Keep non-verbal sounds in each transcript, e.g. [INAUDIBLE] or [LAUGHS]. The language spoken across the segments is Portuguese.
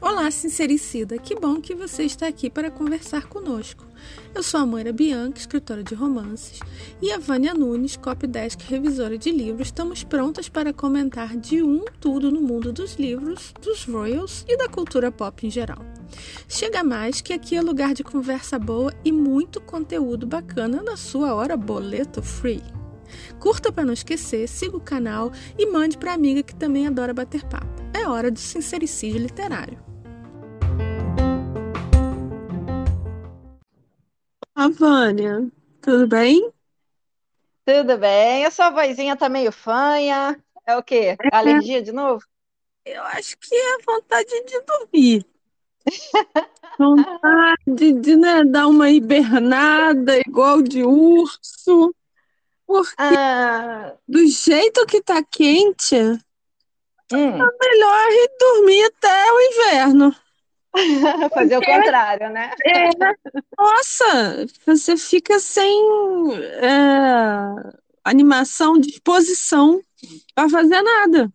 Olá, sincericida! Que bom que você está aqui para conversar conosco. Eu sou a Moira Bianca, escritora de romances, e a Vânia Nunes, copydesk revisora de livros. Estamos prontas para comentar de um tudo no mundo dos livros, dos royals e da cultura pop em geral. Chega mais que aqui é lugar de conversa boa e muito conteúdo bacana na sua hora boleto free. Curta para não esquecer, siga o canal e mande para amiga que também adora bater papo. É hora do sincericídio literário. A Vânia, tudo bem? Tudo bem? A sua vozinha tá meio fanha. É o quê? É. Alergia de novo? Eu acho que é vontade de dormir. [LAUGHS] Vontade de, né, dar uma hibernada igual de urso. Porque Ah, do jeito que tá quente, é hum, melhor ir dormir até o inverno. [LAUGHS] fazer o contrário, né? É, nossa, você fica sem é, animação, disposição para fazer nada.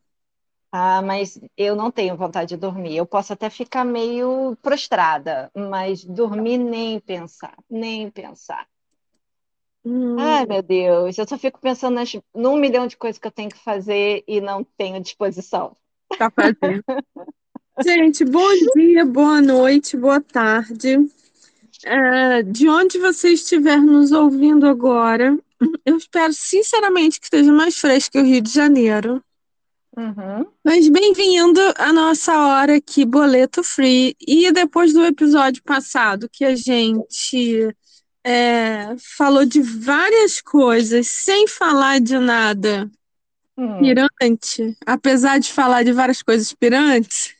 Ah, mas eu não tenho vontade de dormir. Eu posso até ficar meio prostrada, mas dormir nem pensar, nem pensar. Hum, Ai, meu Deus, eu só fico pensando nas, num milhão de coisas que eu tenho que fazer e não tenho disposição. pra fazer. [LAUGHS] Gente, bom dia, boa noite, boa tarde. É, de onde você estiver nos ouvindo agora, eu espero sinceramente que esteja mais fresco que o Rio de Janeiro. Uhum. Mas bem-vindo à nossa hora aqui, Boleto Free. E depois do episódio passado, que a gente é, falou de várias coisas, sem falar de nada Hum, pirante, apesar de falar de várias coisas pirantes,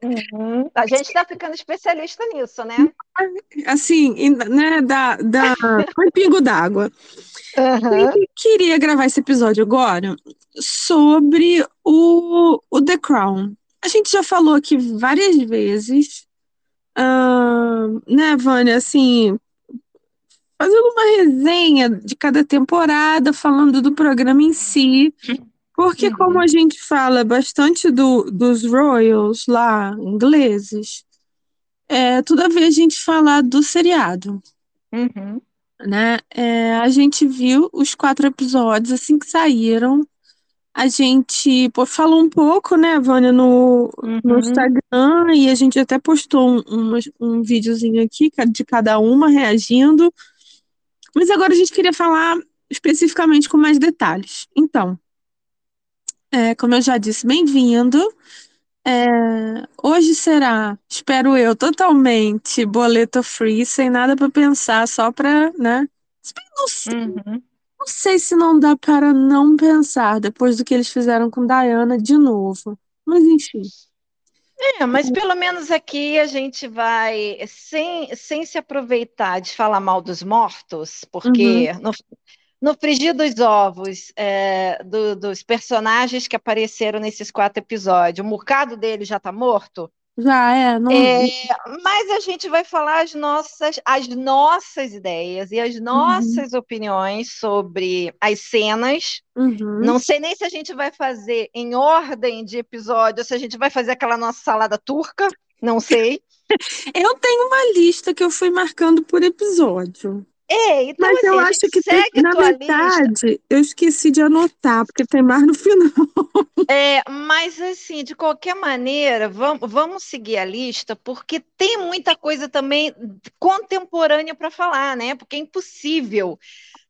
uhum. A gente está ficando especialista nisso, né? [LAUGHS] assim, né, da, da, foi pingo d'água. Uhum. Eu queria gravar esse episódio agora sobre o, o The Crown. A gente já falou aqui várias vezes, ah, né, Vânia, assim, fazendo uma resenha de cada temporada, falando do programa em si, porque Uhum. como a gente fala bastante do, dos royals lá, ingleses, é tudo a ver a gente falar do seriado Uhum. né? É, a gente viu os quatro episódios assim que saíram. A gente pô, falou um pouco, né, Vânia, no, no Uhum. Instagram, e a gente até postou um, um, um videozinho aqui de cada uma reagindo. Mas agora a gente queria falar especificamente com mais detalhes. Então, é, como eu já disse, bem-vindo. É, hoje será, espero eu, totalmente boleto free, sem nada para pensar, só para, né? Não sei, Uhum. não sei se não dá para não pensar depois do que eles fizeram com Diana de novo. Mas enfim. É, mas pelo menos aqui a gente vai, sem, sem se aproveitar de falar mal dos mortos, porque no, no frigir dos ovos é, do- dos personagens que apareceram nesses quatro episódios, o Murcado dele já está morto, Já é, não. É, mas a gente vai falar as nossas, as nossas ideias e as nossas opiniões sobre as cenas. Uhum. Não sei nem se a gente vai fazer em ordem de episódio, se a gente vai fazer aquela nossa salada turca, não sei. [LAUGHS] Eu tenho uma lista que eu fui marcando por episódio. É, então Mas assim, eu acho que tem- na tua lista. eu esqueci de anotar, porque tem mais no [LAUGHS] final. É, mas assim, de qualquer maneira, vamos, vamos seguir a lista, porque tem muita coisa também contemporânea para falar, né? Porque é impossível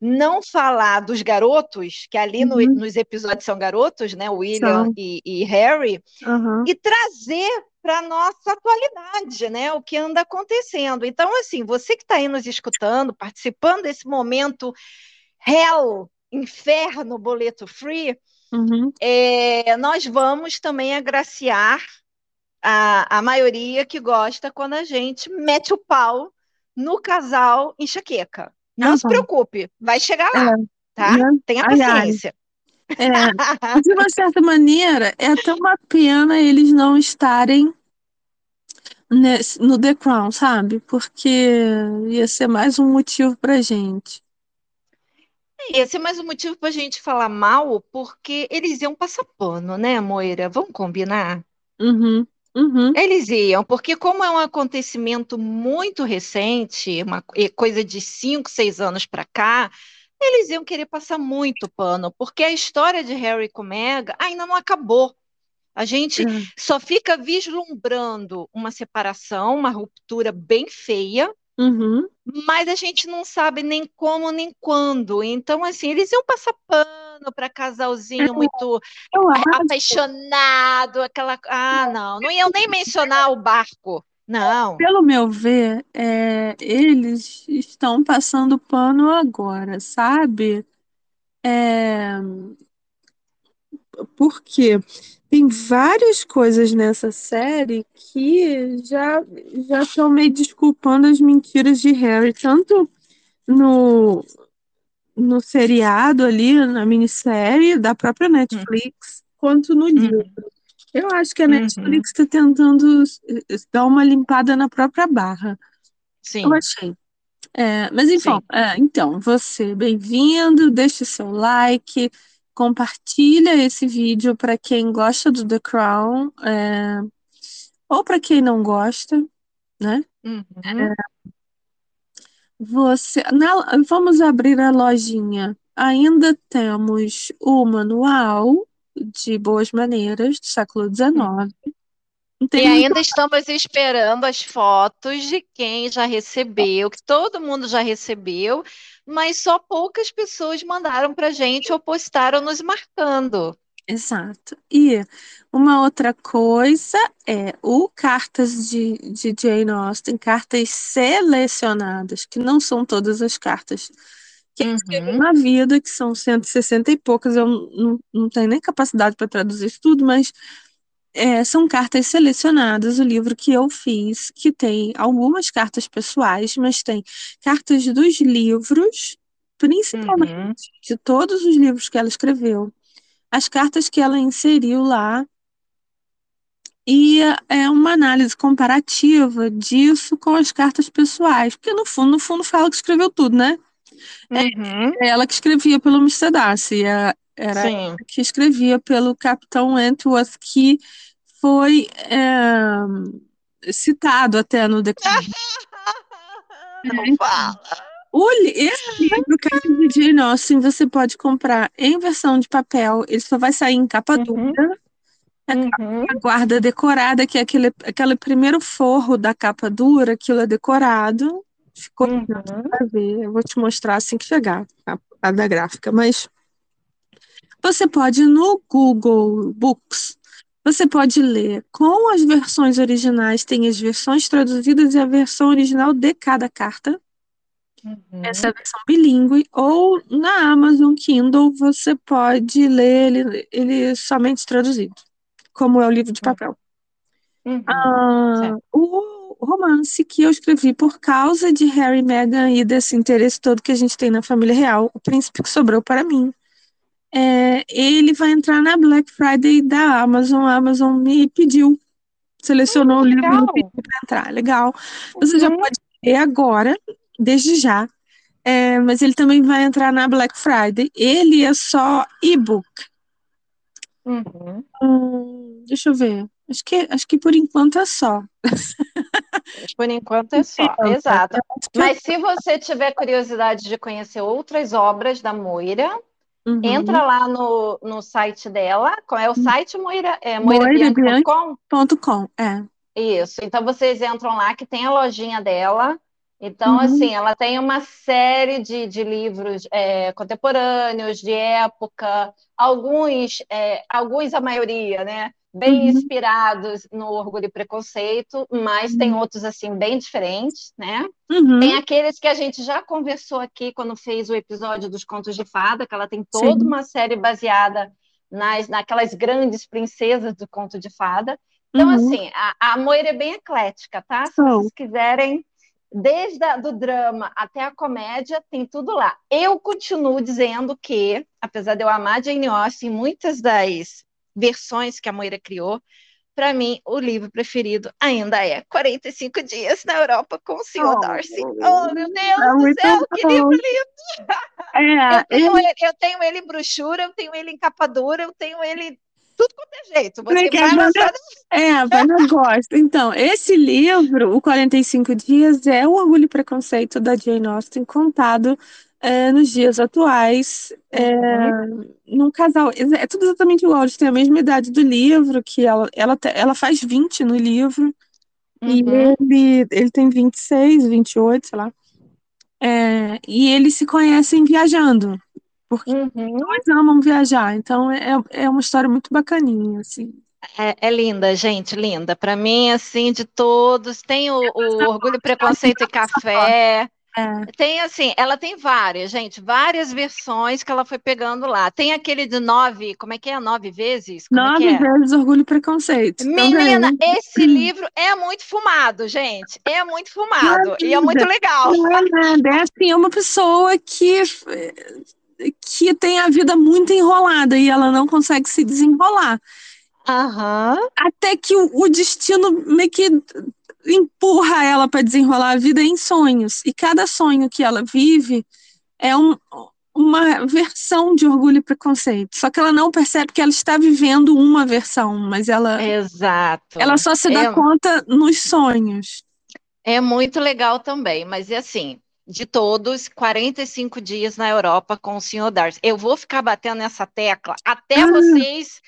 não falar dos garotos, que ali no- Uhum. nos episódios são garotos, né? William e, e Harry, Aham. e trazer para a nossa atualidade, né? O que anda acontecendo. Então, assim, você que está aí nos escutando, participando desse momento hell, inferno, boleto free, Uhum. é, nós vamos também agraciar a, a maioria que gosta quando a gente mete o pau no casal enxaqueca. Não Ah, se tá. preocupe, vai chegar lá, tá? né? Tenha paciência. É, de uma certa maneira, é até uma pena eles não estarem nesse- no The Crown, sabe? Porque ia ser mais um motivo pra gente. é esse, mas o motivo para a gente falar mal, porque eles iam passar pano, né, Moira? Vamos combinar? Uhum, uhum. Eles iam, porque como é um acontecimento muito recente, uma coisa de cinco, seis anos para cá, eles iam querer passar muito pano, porque a história de Harry com Meghan ainda não acabou. A gente Uhum. só fica vislumbrando uma separação, uma ruptura bem feia, Uhum. mas a gente não sabe nem como nem quando. Então, assim, eles iam passar pano para casalzinho muito apaixonado, aquela. Ah, não, não iam nem mencionar o barco. Não. Pelo meu ver, é, eles estão passando pano agora, sabe? É, porque tem várias coisas nessa série que já já estão meio desculpando as mentiras de Harry, tanto no, no seriado ali, na minissérie da própria Netflix, quanto no livro. Uhum, Eu acho que a uhum, Netflix está tentando eh, dar uma limpada na própria barra. Eu sim, achei. É, mas enfim, é, então, você, bem-vindo, deixe seu like, compartilha esse vídeo para quem gosta do The Crown, é, ou para quem não gosta, né? Uhum, Você, na- vamos abrir a lojinha. Ainda temos o manual de boas maneiras do século. XIX. E ainda estamos esperando as fotos de quem já recebeu, que todo mundo já recebeu, mas só poucas pessoas mandaram para gente ou postaram nos marcando. Exato. E uma outra coisa é o cartas de, de Jane Austen, cartas selecionadas, que não são todas as cartas que escrevi Uhum, na vida, que são 160 e poucas, eu não, não tenho nem capacidade para traduzir isso tudo, mas é, são cartas selecionadas, o livro que eu fiz, que tem algumas cartas pessoais, mas tem cartas dos livros, principalmente uhum, de todos os livros que ela escreveu as cartas que ela inseriu lá. E é uma análise comparativa disso com as cartas pessoais, porque no fundo, no fundo fala que escreveu tudo, né? Uhum, É ela que escrevia pelo Mr. Darcy, é- era sim. que escrevia pelo Capitão Wentworth, que foi é, citado até no declaro. [LAUGHS] Não fala. O Esse livro, Cartas de Jane Austen, você pode comprar em versão de papel, ele só vai sair em capa Uhum, dura. uhum, A guarda decorada, que é aquele, aquele primeiro forro da capa dura, aquilo é decorado. Ficou uhum. pra ver. Eu vou te mostrar assim que chegar a, a da gráfica. Mas você pode no Google Books. Você pode ler com as versões originais, tem as versões traduzidas e a versão original de cada carta. Essa é Uhum. a versão bilíngue. Ou na Amazon Kindle você pode ler ele, ele somente traduzido, como é o livro de papel. Uhum. Ah, o romance que eu escrevi por causa de Harry e Meghan e desse interesse todo que a gente tem na família real, O Príncipe que Sobrou para Mim, é, ele vai entrar na Black Friday da Amazon. A Amazon me pediu, selecionou o livro e me pediu para entrar. Legal. Você já Uhum. pode ler agora, desde já. É, mas ele também vai entrar na Black Friday. Ele é só e-book. Uhum. Hum, deixa eu ver. Acho que, acho que por enquanto é só. [LAUGHS] Por enquanto é só, exato. Mas se você tiver curiosidade de conhecer outras obras da Moira, Uhum. entra lá no, no site dela. Qual é o site, Moira? É Moirabianchi. moirabianchi.com? Ponto com, é. Isso. Então vocês entram lá que tem a lojinha dela. Então, Uhum. assim, ela tem uma série de, de livros é, contemporâneos, de época, alguns, é, alguns, a maioria, né? Bem Uhum. inspirados no Orgulho e Preconceito, mas tem outros, assim, bem diferentes, né? Uhum. Tem aqueles que a gente já conversou aqui quando fez o episódio dos Contos de Fada, que ela tem toda Sim. uma série baseada nas, naquelas grandes princesas do Conto de Fada. Então, Uhum. assim, a, a Moira é bem eclética, tá? Se Show. vocês quiserem, desde a, do drama até a comédia, tem tudo lá. Eu continuo dizendo que, apesar de eu amar Jane Austen, muitas das versões que a Moira criou, para mim, o livro preferido ainda é 45 Dias na Europa com o Sr. Oh, Darcy. Oh, meu Deus é do céu, bom. que livro lindo! É, eu, tenho ele... ele, eu tenho ele em brochura, eu tenho ele em capa dura, eu tenho ele tudo quanto é jeito. Você vai lançar... É, a Vânia gosta. Então, esse livro, O 45 Dias, é o Orgulho e Preconceito da Jane Austen, contado é, nos dias atuais, é, uhum. num casal. É tudo exatamente igual, eles têm a mesma idade do livro, que ela, ela, ela faz 20 no livro, uhum. e ele, ele tem 26, 28, sei lá. É, e eles se conhecem viajando, porque uhum. dois amam viajar, então é, é uma história muito bacaninha, assim. É, é, linda, gente, linda. Para mim, assim, de todos, tem o, o Orgulho, Preconceito e Café, é. Tem assim, ela tem várias, gente, várias versões que ela foi pegando lá. Tem aquele de nove, como é que é? Nove vezes? Como é nove é vezes Orgulho e Preconceito. Menina, também. esse livro é muito fumado, gente. É muito fumado. e é muito legal. Não é nada. É assim, é uma pessoa que que tem a vida muito enrolada e ela não consegue se desenrolar. Uhum. Até que o, o destino meio que empurra ela para desenrolar a vida em sonhos. E cada sonho que ela vive é um, uma versão de orgulho e preconceito. Só que ela não percebe que ela está vivendo uma versão, mas ela. Exato. Ela só se dá é, conta nos sonhos. É muito legal também, mas é assim. De todos, 45 dias na Europa com o senhor Darcy. Eu vou ficar batendo nessa tecla até ah. vocês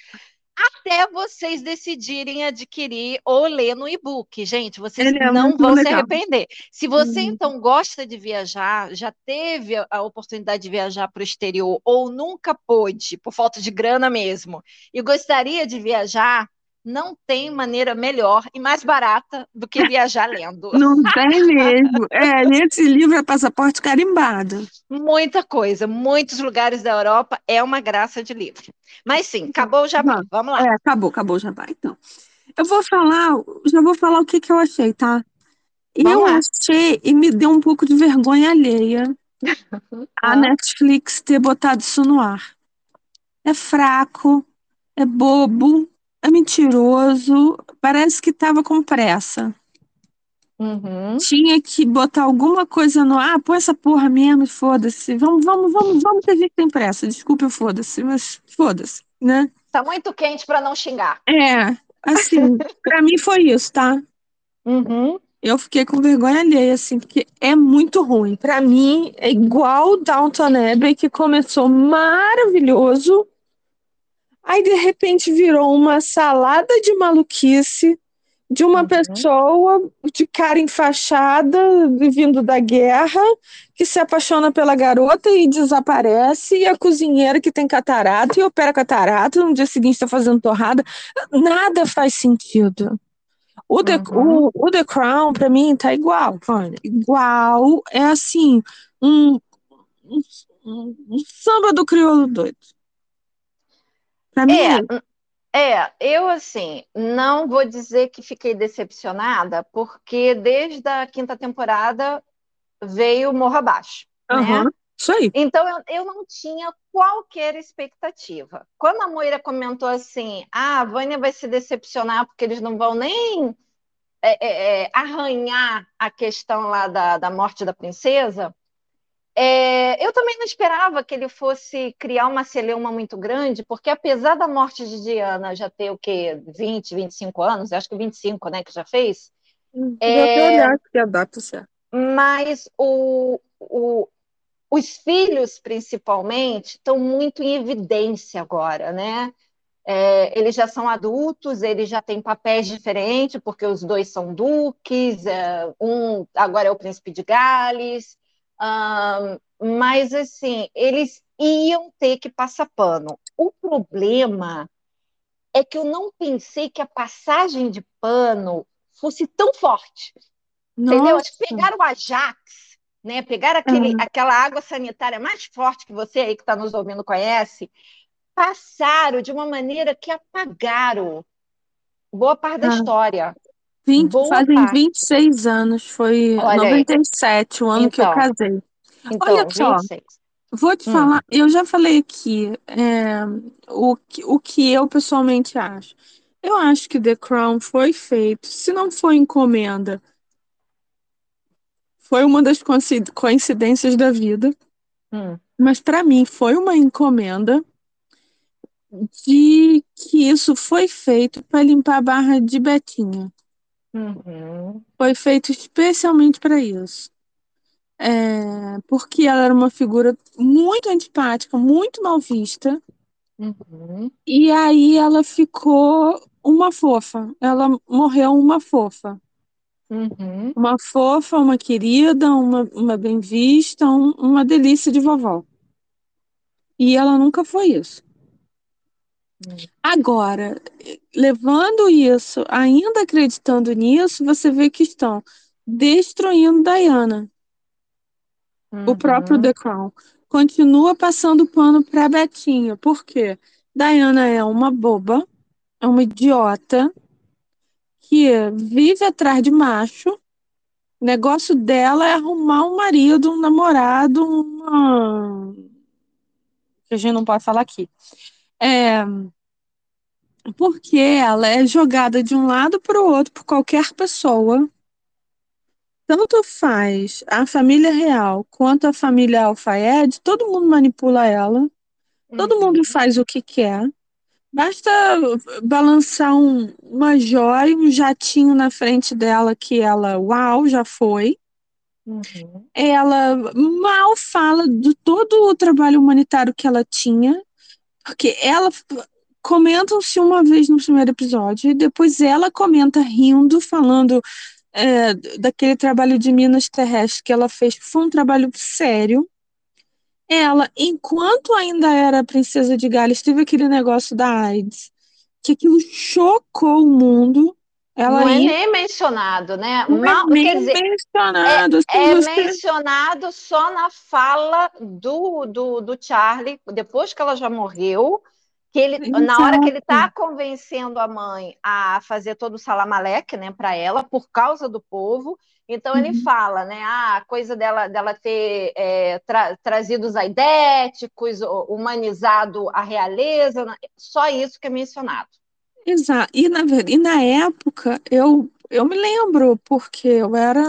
até vocês decidirem adquirir ou ler no e-book. Gente, vocês é não vão legal. se arrepender. Se você, hum. então, gosta de viajar, já teve a oportunidade de viajar para o exterior ou nunca pôde, por falta de grana mesmo, e gostaria de viajar, não tem maneira melhor e mais barata do que viajar [LAUGHS] lendo. Não tem mesmo. É, nesse livro é passaporte carimbado. Muita coisa, muitos lugares da Europa é uma graça de livro. Mas sim, acabou o jabá. Vamos lá. É, acabou, acabou o jabá. Então, eu vou falar, já vou falar o que, que eu achei, tá? Vamos eu lá. achei e me deu um pouco de vergonha alheia [LAUGHS] a Netflix ter botado isso no ar. É fraco, é bobo, é mentiroso, parece que estava com pressa. Uhum. Tinha que botar alguma coisa no ar, ah, põe essa porra mesmo, foda-se. Vamos, vamos, vamos, vamos que a gente tem pressa. Desculpa, foda-se, mas foda-se, né? Tá muito quente para não xingar. É, assim, [LAUGHS] para mim foi isso, tá? Uhum. Eu fiquei com vergonha alheia, assim, porque é muito ruim. Para mim, é igual Downton Abbey, que começou maravilhoso, Aí, de repente, virou uma salada de maluquice de uma uhum. pessoa de cara enfaixada, vindo da guerra, que se apaixona pela garota e desaparece, e a cozinheira que tem catarata e opera catarata, no dia seguinte está fazendo torrada. Nada faz sentido. O The, uhum. o, o The Crown, para mim, tá igual, Vânia. Igual. É assim, um, um, um samba do crioulo doido. Pra mim, é, é, eu assim, não vou dizer que fiquei decepcionada, porque desde a quinta temporada veio Morra Abaixo, uhum, né? Isso aí. Então eu, eu não tinha qualquer expectativa. Quando a Moira comentou assim, ah, a Vânia vai se decepcionar porque eles não vão nem é, é, é arranhar a questão lá da, da morte da princesa, é, eu também não esperava que ele fosse criar uma celeuma muito grande, porque apesar da morte de Diana já ter o quê? 20, 25 anos, acho que 25, né, que já fez. Hum, é, olhar que a data certa. Mas o, o, os filhos, principalmente, estão muito em evidência agora, né? É, eles já são adultos, eles já têm papéis diferentes, porque os dois são duques, é, um agora é o príncipe de Gales, mas, assim, eles iam ter que passar pano. O problema é que eu não pensei que a passagem de pano fosse tão forte. Nossa. Entendeu? Que pegaram o Ajax, né? Pegaram aquele, uhum. aquela água sanitária mais forte que você aí que está nos ouvindo conhece, passaram de uma maneira que apagaram boa parte da história. 20, fazem parte. 26 anos, foi Olha 97, aí. o ano então, que eu então. casei. Então, Olha só, 26. vou te hum. falar, eu já falei aqui é, o, o que eu pessoalmente acho. Eu acho que The Crown foi feito, se não foi encomenda, foi uma das coincidências da vida. Hum. Mas para mim foi uma encomenda de que isso foi feito para limpar a barra de Betinha. Uhum. Foi feito especialmente para isso. É, porque ela era uma figura muito antipática, muito mal vista. Uhum. E aí ela ficou uma fofa. Ela morreu uma fofa. Uhum. Uma fofa, uma querida, uma, uma bem vista, um, uma delícia de vovó. E ela nunca foi isso. Uhum. Agora, levando isso, ainda acreditando nisso, você vê que estão destruindo Diana. Uhum. O próprio uhum. The Crown. Continua passando pano para Betinha. Por quê? Diana é uma boba, é uma idiota, que vive atrás de macho. O negócio dela é arrumar um marido, um namorado, uma. que a gente não pode falar aqui. É. Porque ela é jogada de um lado para o outro por qualquer pessoa. Tanto faz a família real quanto a família Alfaed, todo mundo manipula ela. Todo uhum. mundo faz o que quer. Basta balançar um, uma joia, um jatinho na frente dela que ela, uau, já foi. Uhum. Ela mal fala de todo o trabalho humanitário que ela tinha, porque ela comentam-se uma vez no primeiro episódio e depois ela comenta rindo, falando é, daquele trabalho de Minas Terrestres que ela fez, foi um trabalho sério ela, enquanto ainda era princesa de Gales, teve aquele negócio da AIDS, que aquilo chocou o mundo. Ela não é nem mencionado, né? Não é Mal, é nem quer dizer, mencionado. É, é você... mencionado só na fala do, do, do Charlie, depois que ela já morreu, que ele, na hora que ele está convencendo a mãe a fazer todo o salamaleque, né, para ela, por causa do povo, então uhum. ele fala, né, ah, a coisa dela, dela ter é, tra trazido os aidéticos, humanizado a realeza, só isso que é mencionado. Exato. E na, e na época eu, eu me lembro, porque eu era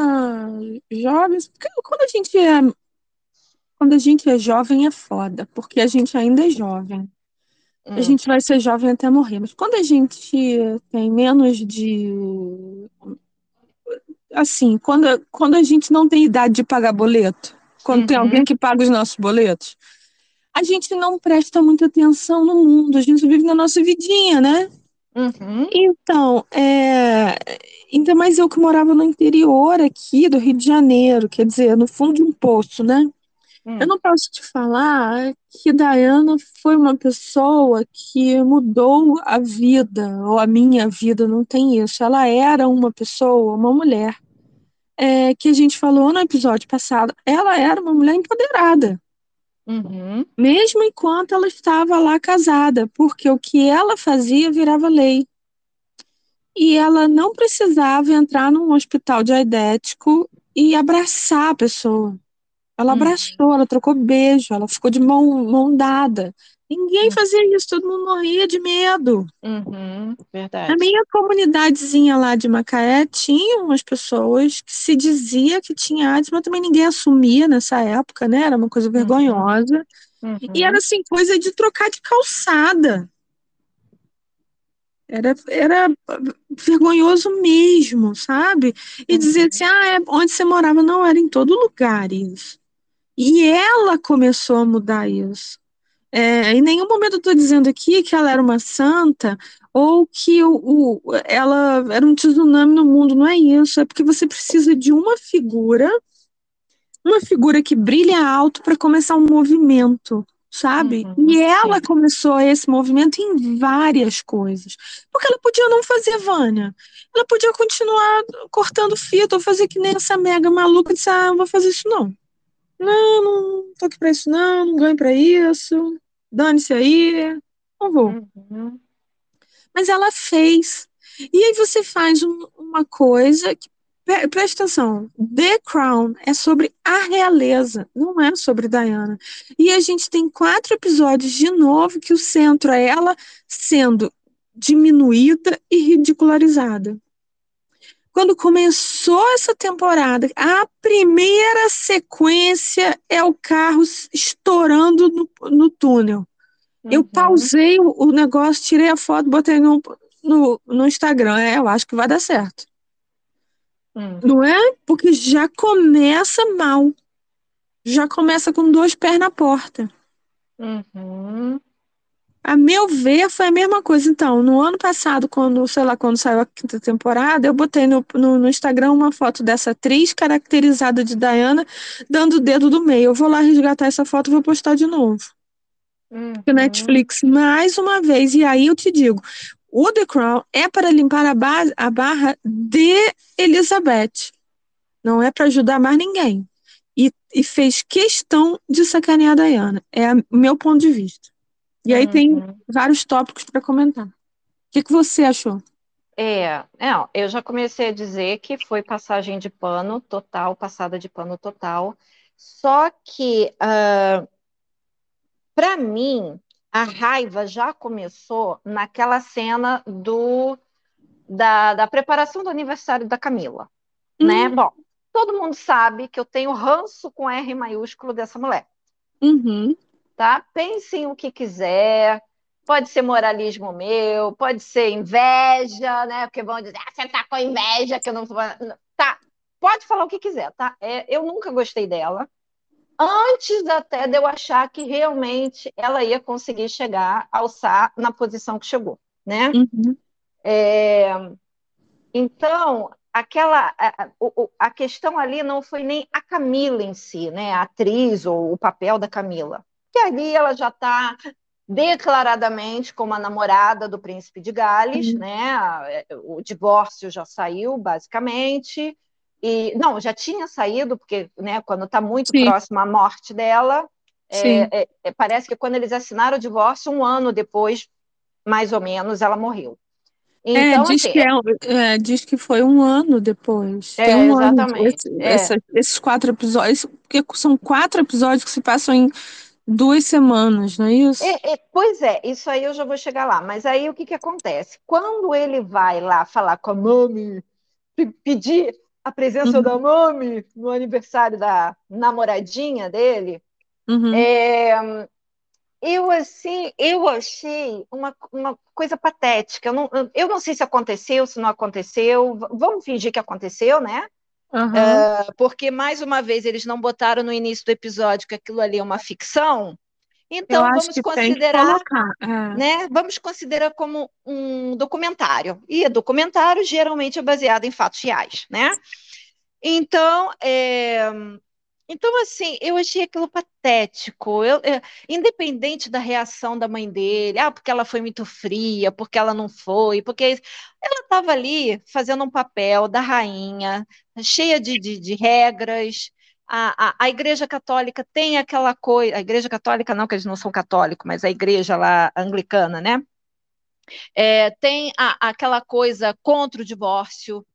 jovem, quando a gente é quando a gente é jovem é foda, porque a gente ainda é jovem. Hum. A gente vai ser jovem até morrer. Mas quando a gente tem menos de. Assim, quando, quando a gente não tem idade de pagar boleto, quando uhum. tem alguém que paga os nossos boletos, a gente não presta muita atenção no mundo, a gente vive na nossa vidinha, né? Uhum. Então, é, ainda mais eu que morava no interior aqui do Rio de Janeiro, quer dizer, no fundo de um poço, né? Hum. Eu não posso te falar que Diana foi uma pessoa que mudou a vida, ou a minha vida, não tem isso. Ela era uma pessoa, uma mulher, é, que a gente falou no episódio passado, ela era uma mulher empoderada. Uhum. Mesmo enquanto ela estava lá casada, porque o que ela fazia virava lei. E ela não precisava entrar num hospital diaidético e abraçar a pessoa. Ela uhum. abraçou, ela trocou beijo, ela ficou de mão, mão dada. Ninguém uhum. fazia isso, todo mundo morria de medo. Uhum, verdade. Na minha comunidadezinha lá de Macaé, tinha umas pessoas que se dizia que tinha AIDS, mas também ninguém assumia nessa época, né? Era uma coisa uhum. vergonhosa. Uhum. E era assim, coisa de trocar de calçada. Era, era vergonhoso mesmo, sabe? E dizer uhum. assim, ah, é onde você morava não era em todo lugar isso. E ela começou a mudar isso. É, em nenhum momento eu estou dizendo aqui que ela era uma santa ou que o, o, ela era um tsunami no mundo, não é isso. É porque você precisa de uma figura, uma figura que brilha alto para começar um movimento, sabe? Uhum, e ela sim. começou esse movimento em várias coisas. Porque ela podia não fazer Vânia. Ela podia continuar cortando fita ou fazer que nem essa mega maluca e disse: Ah, não vou fazer isso não. Não, não tô aqui pra isso, não, não ganho pra isso. Dane-se aí, não vou. Uhum. Mas ela fez. E aí você faz um, uma coisa que. Presta atenção, The Crown é sobre a realeza, não é sobre Diana. E a gente tem quatro episódios de novo que o centro é ela sendo diminuída e ridicularizada. Quando começou essa temporada, a primeira sequência é o carro estourando no, no túnel. Uhum. Eu pausei o, o, negócio, tirei a foto, botei no, no, no Instagram. É, eu acho que vai dar certo. Uhum. Não é? Porque já começa mal. Já começa com dois pés na porta. Uhum. A meu ver, foi a mesma coisa. Então, no ano passado, quando, sei lá, quando saiu a quinta temporada, eu botei no, no, no Instagram uma foto dessa atriz caracterizada de Diana dando o dedo do meio. Eu vou lá resgatar essa foto e vou postar de novo. Uhum. Netflix, mais uma vez, e aí eu te digo, o The Crown é para limpar a, ba a barra de Elizabeth. Não é para ajudar mais ninguém. E, e, fez questão de sacanear a Diana. É o meu ponto de vista. E aí uhum. tem vários tópicos para comentar. O que, que você achou? É, não, eu já comecei a dizer que foi passagem de pano total, passada de pano total. Só que, uh, para mim, a raiva já começou naquela cena do da, da preparação do aniversário da Camila, né? uhum. né? Bom, todo mundo sabe que eu tenho ranço com R maiúsculo dessa mulher. Uhum tá? Pensem o que quiser. Pode ser moralismo meu, pode ser inveja, né? Porque vão dizer, ah, você tá com inveja que eu não Tá, pode falar o que quiser, tá? É, eu nunca gostei dela. Antes até de eu achar que realmente ela ia conseguir chegar, alçar na posição que chegou, né? Uhum. É, então, aquela a, a, questão ali não foi nem a Camila em si, né? A atriz ou o papel da Camila que ali ela já está declaradamente como a namorada do príncipe de Gales, uhum. né? O divórcio já saiu, basicamente. E não, já tinha saído, porque né, quando está muito Sim. próximo à morte dela, é, é, é, parece que quando eles assinaram o divórcio, um ano depois, mais ou menos, ela morreu. É, então, diz, assim, que é, é, diz que foi um ano depois. É, um exatamente. Ano, esse, essa, esses quatro episódios, porque são quatro episódios que se passam em duas semanas, não é isso? É, é, pois é, isso aí eu já vou chegar lá. Mas aí o que, que acontece? Quando ele vai lá falar com a mami, pedir a presença uhum. da mami no aniversário da namoradinha dele, uhum. é, eu assim, eu achei uma, uma coisa patética. Eu não, eu não sei se aconteceu, se não aconteceu. Vamos fingir que aconteceu, né? Uhum. Uh, porque, mais uma vez, eles não botaram no início do episódio que aquilo ali é uma ficção. Então, vamos considerar, é. né? Vamos considerar como um documentário. E documentário geralmente é baseado em fatos reais, né? Então, é, então, assim, eu achei aquilo patético. Eu, eu, independente da reação da mãe dele, ah, porque ela foi muito fria, porque ela não foi, porque ela estava ali fazendo um papel da rainha, cheia de, de, de regras. A, a, a, Igreja Católica tem aquela coisa, a Igreja Católica não, que eles não são católicos, mas a Igreja lá anglicana, né? É, tem a, aquela coisa contra o divórcio,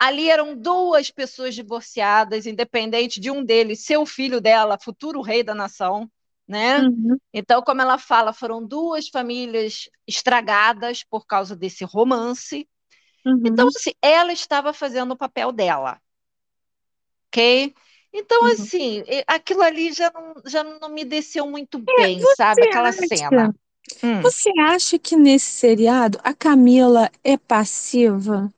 Ali eram duas pessoas divorciadas, independente de um deles ser o filho dela, futuro rei da nação, né? Uhum. Então, como ela fala, foram duas famílias estragadas por causa desse romance. Uhum. Então, assim, ela estava fazendo o papel dela, ok? Então, uhum. assim, aquilo ali já não, já não me desceu muito é, bem, sabe? Aquela acha, cena. Hum. Você acha que nesse seriado a Camila é passiva?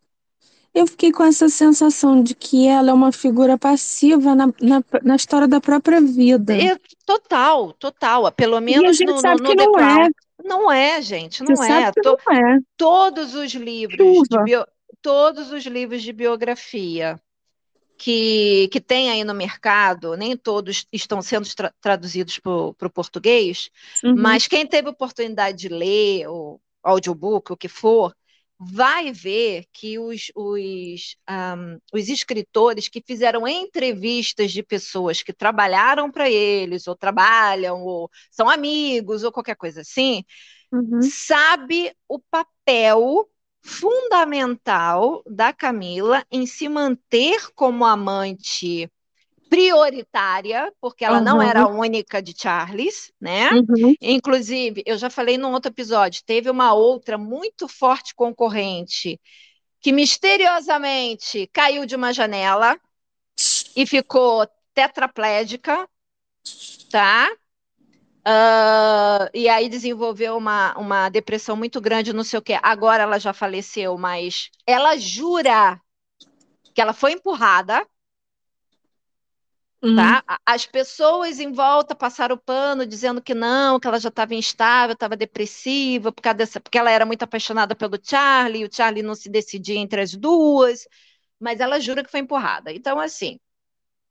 Eu fiquei com essa sensação de que ela é uma figura passiva na, na, na história da própria vida. É, total, total. Pelo menos no, no, no não é. Não é, gente, não Você é. To, não é. Todos os livros de bio, todos os livros de biografia que, que tem aí no mercado, nem todos estão sendo tra traduzidos para o português, uhum. mas quem teve oportunidade de ler o audiobook, o que for, vai ver que os, os, um, os escritores que fizeram entrevistas de pessoas que trabalharam para eles, ou trabalham, ou são amigos, ou qualquer coisa assim, uhum. sabe o papel fundamental da Camila em se manter como amante prioritária, porque ela uhum. não era a única de Charles, né? Uhum. Inclusive, eu já falei num outro episódio, teve uma outra muito forte concorrente que misteriosamente caiu de uma janela e ficou tetraplégica, tá? Uh, e aí desenvolveu uma, uma depressão muito grande, não sei o quê. Agora ela já faleceu, mas ela jura que ela foi empurrada Uhum. Tá? As pessoas em volta passaram o pano dizendo que não, que ela já estava instável, estava depressiva, por causa dessa, porque ela era muito apaixonada pelo Charlie, e o Charlie não se decidia entre as duas, mas ela jura que foi empurrada. Então, assim,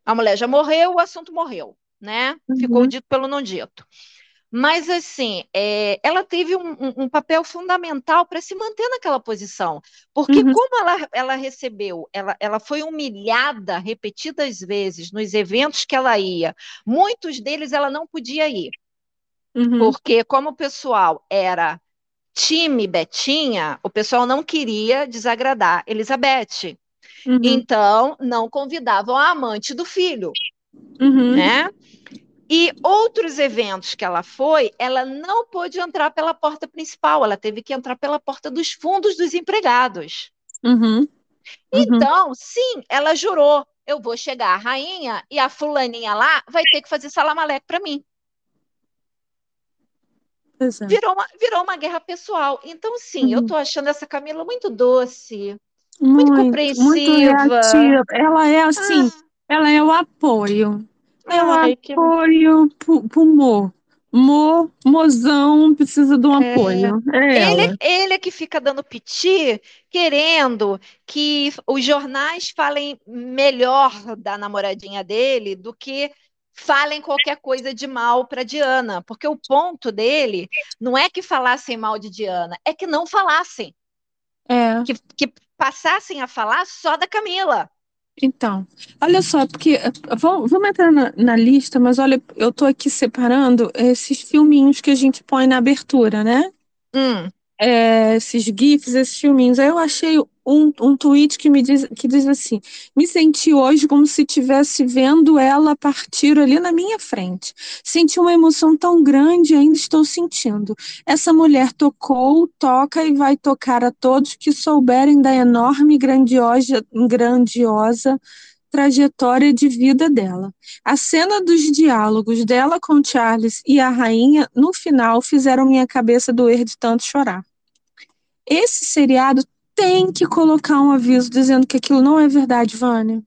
a mulher já morreu, o assunto morreu, né? Uhum. Ficou dito pelo não dito. Mas, assim, é, ela teve um, um, papel fundamental para se manter naquela posição. Porque, uhum. como ela, ela recebeu, ela, ela foi humilhada repetidas vezes nos eventos que ela ia, muitos deles ela não podia ir. Uhum. Porque, como o pessoal era time Betinha, o pessoal não queria desagradar Elizabeth. Uhum. Então, não convidavam a amante do filho. Uhum. Né? E outros eventos que ela foi, ela não pôde entrar pela porta principal, ela teve que entrar pela porta dos fundos dos empregados. Uhum. Uhum. Então, sim, ela jurou: eu vou chegar a rainha e a fulaninha lá vai ter que fazer salamaleque para mim. É. Virou, uma, virou uma guerra pessoal. Então, sim, uhum. eu tô achando essa Camila muito doce, muito, muito compreensiva. Muito ela é assim, ah. ela é o apoio. Eu Ai, apoio que... pro, Mo. Mo, mozão precisa de um é. apoio. É ele, ele é que fica dando piti, querendo que os jornais falem melhor da namoradinha dele do que falem qualquer coisa de mal para Diana, porque o ponto dele não é que falassem mal de Diana, é que não falassem. É. Que, que passassem a falar só da Camila. Então, olha só, porque eh, vamos, entrar na, na, lista, mas olha, eu tô aqui separando esses filminhos que a gente põe na abertura, né? Hum. É, esses GIFs, esses filminhos. Aí eu achei um, um tweet que me diz, que diz assim: me senti hoje como se estivesse vendo ela partir ali na minha frente. Senti uma emoção tão grande ainda estou sentindo. Essa mulher tocou, toca e vai tocar a todos que souberem da enorme, grandiosa, grandiosa trajetória de vida dela. A cena dos diálogos dela com Charles e a rainha, no final, fizeram minha cabeça doer de tanto chorar. Esse seriado tem que colocar um aviso dizendo que aquilo não é verdade, Vânia.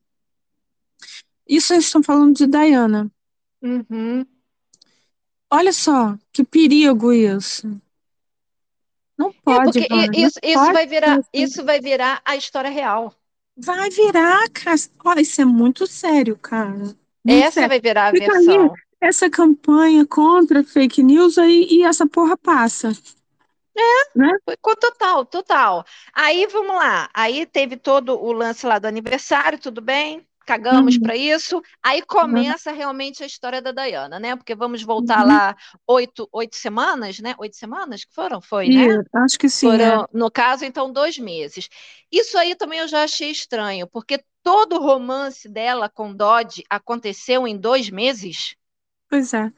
Isso eles estão falando de Diana. Uhum. Olha só, que perigo isso. Não é, pode. É porque isso, isso pode vai virar, isso vai virar a história real. Vai virar, cara. Olha, isso é muito sério, cara. Muito essa sério. vai virar a Fica versão. essa campanha contra fake news aí e essa porra passa. É, né? foi total, total. Aí vamos lá. Aí teve todo o lance lá do aniversário, tudo bem? Cagamos uhum. para isso. Aí começa uhum. realmente a história da Dayana, né? Porque vamos voltar uhum. lá oito, oito semanas, né? Oito semanas que foram? Foi, né? Acho que sim. Foram, é. No caso, então, dois meses. Isso aí também eu já achei estranho, porque todo o romance dela com Dodge aconteceu em dois meses. Pois é.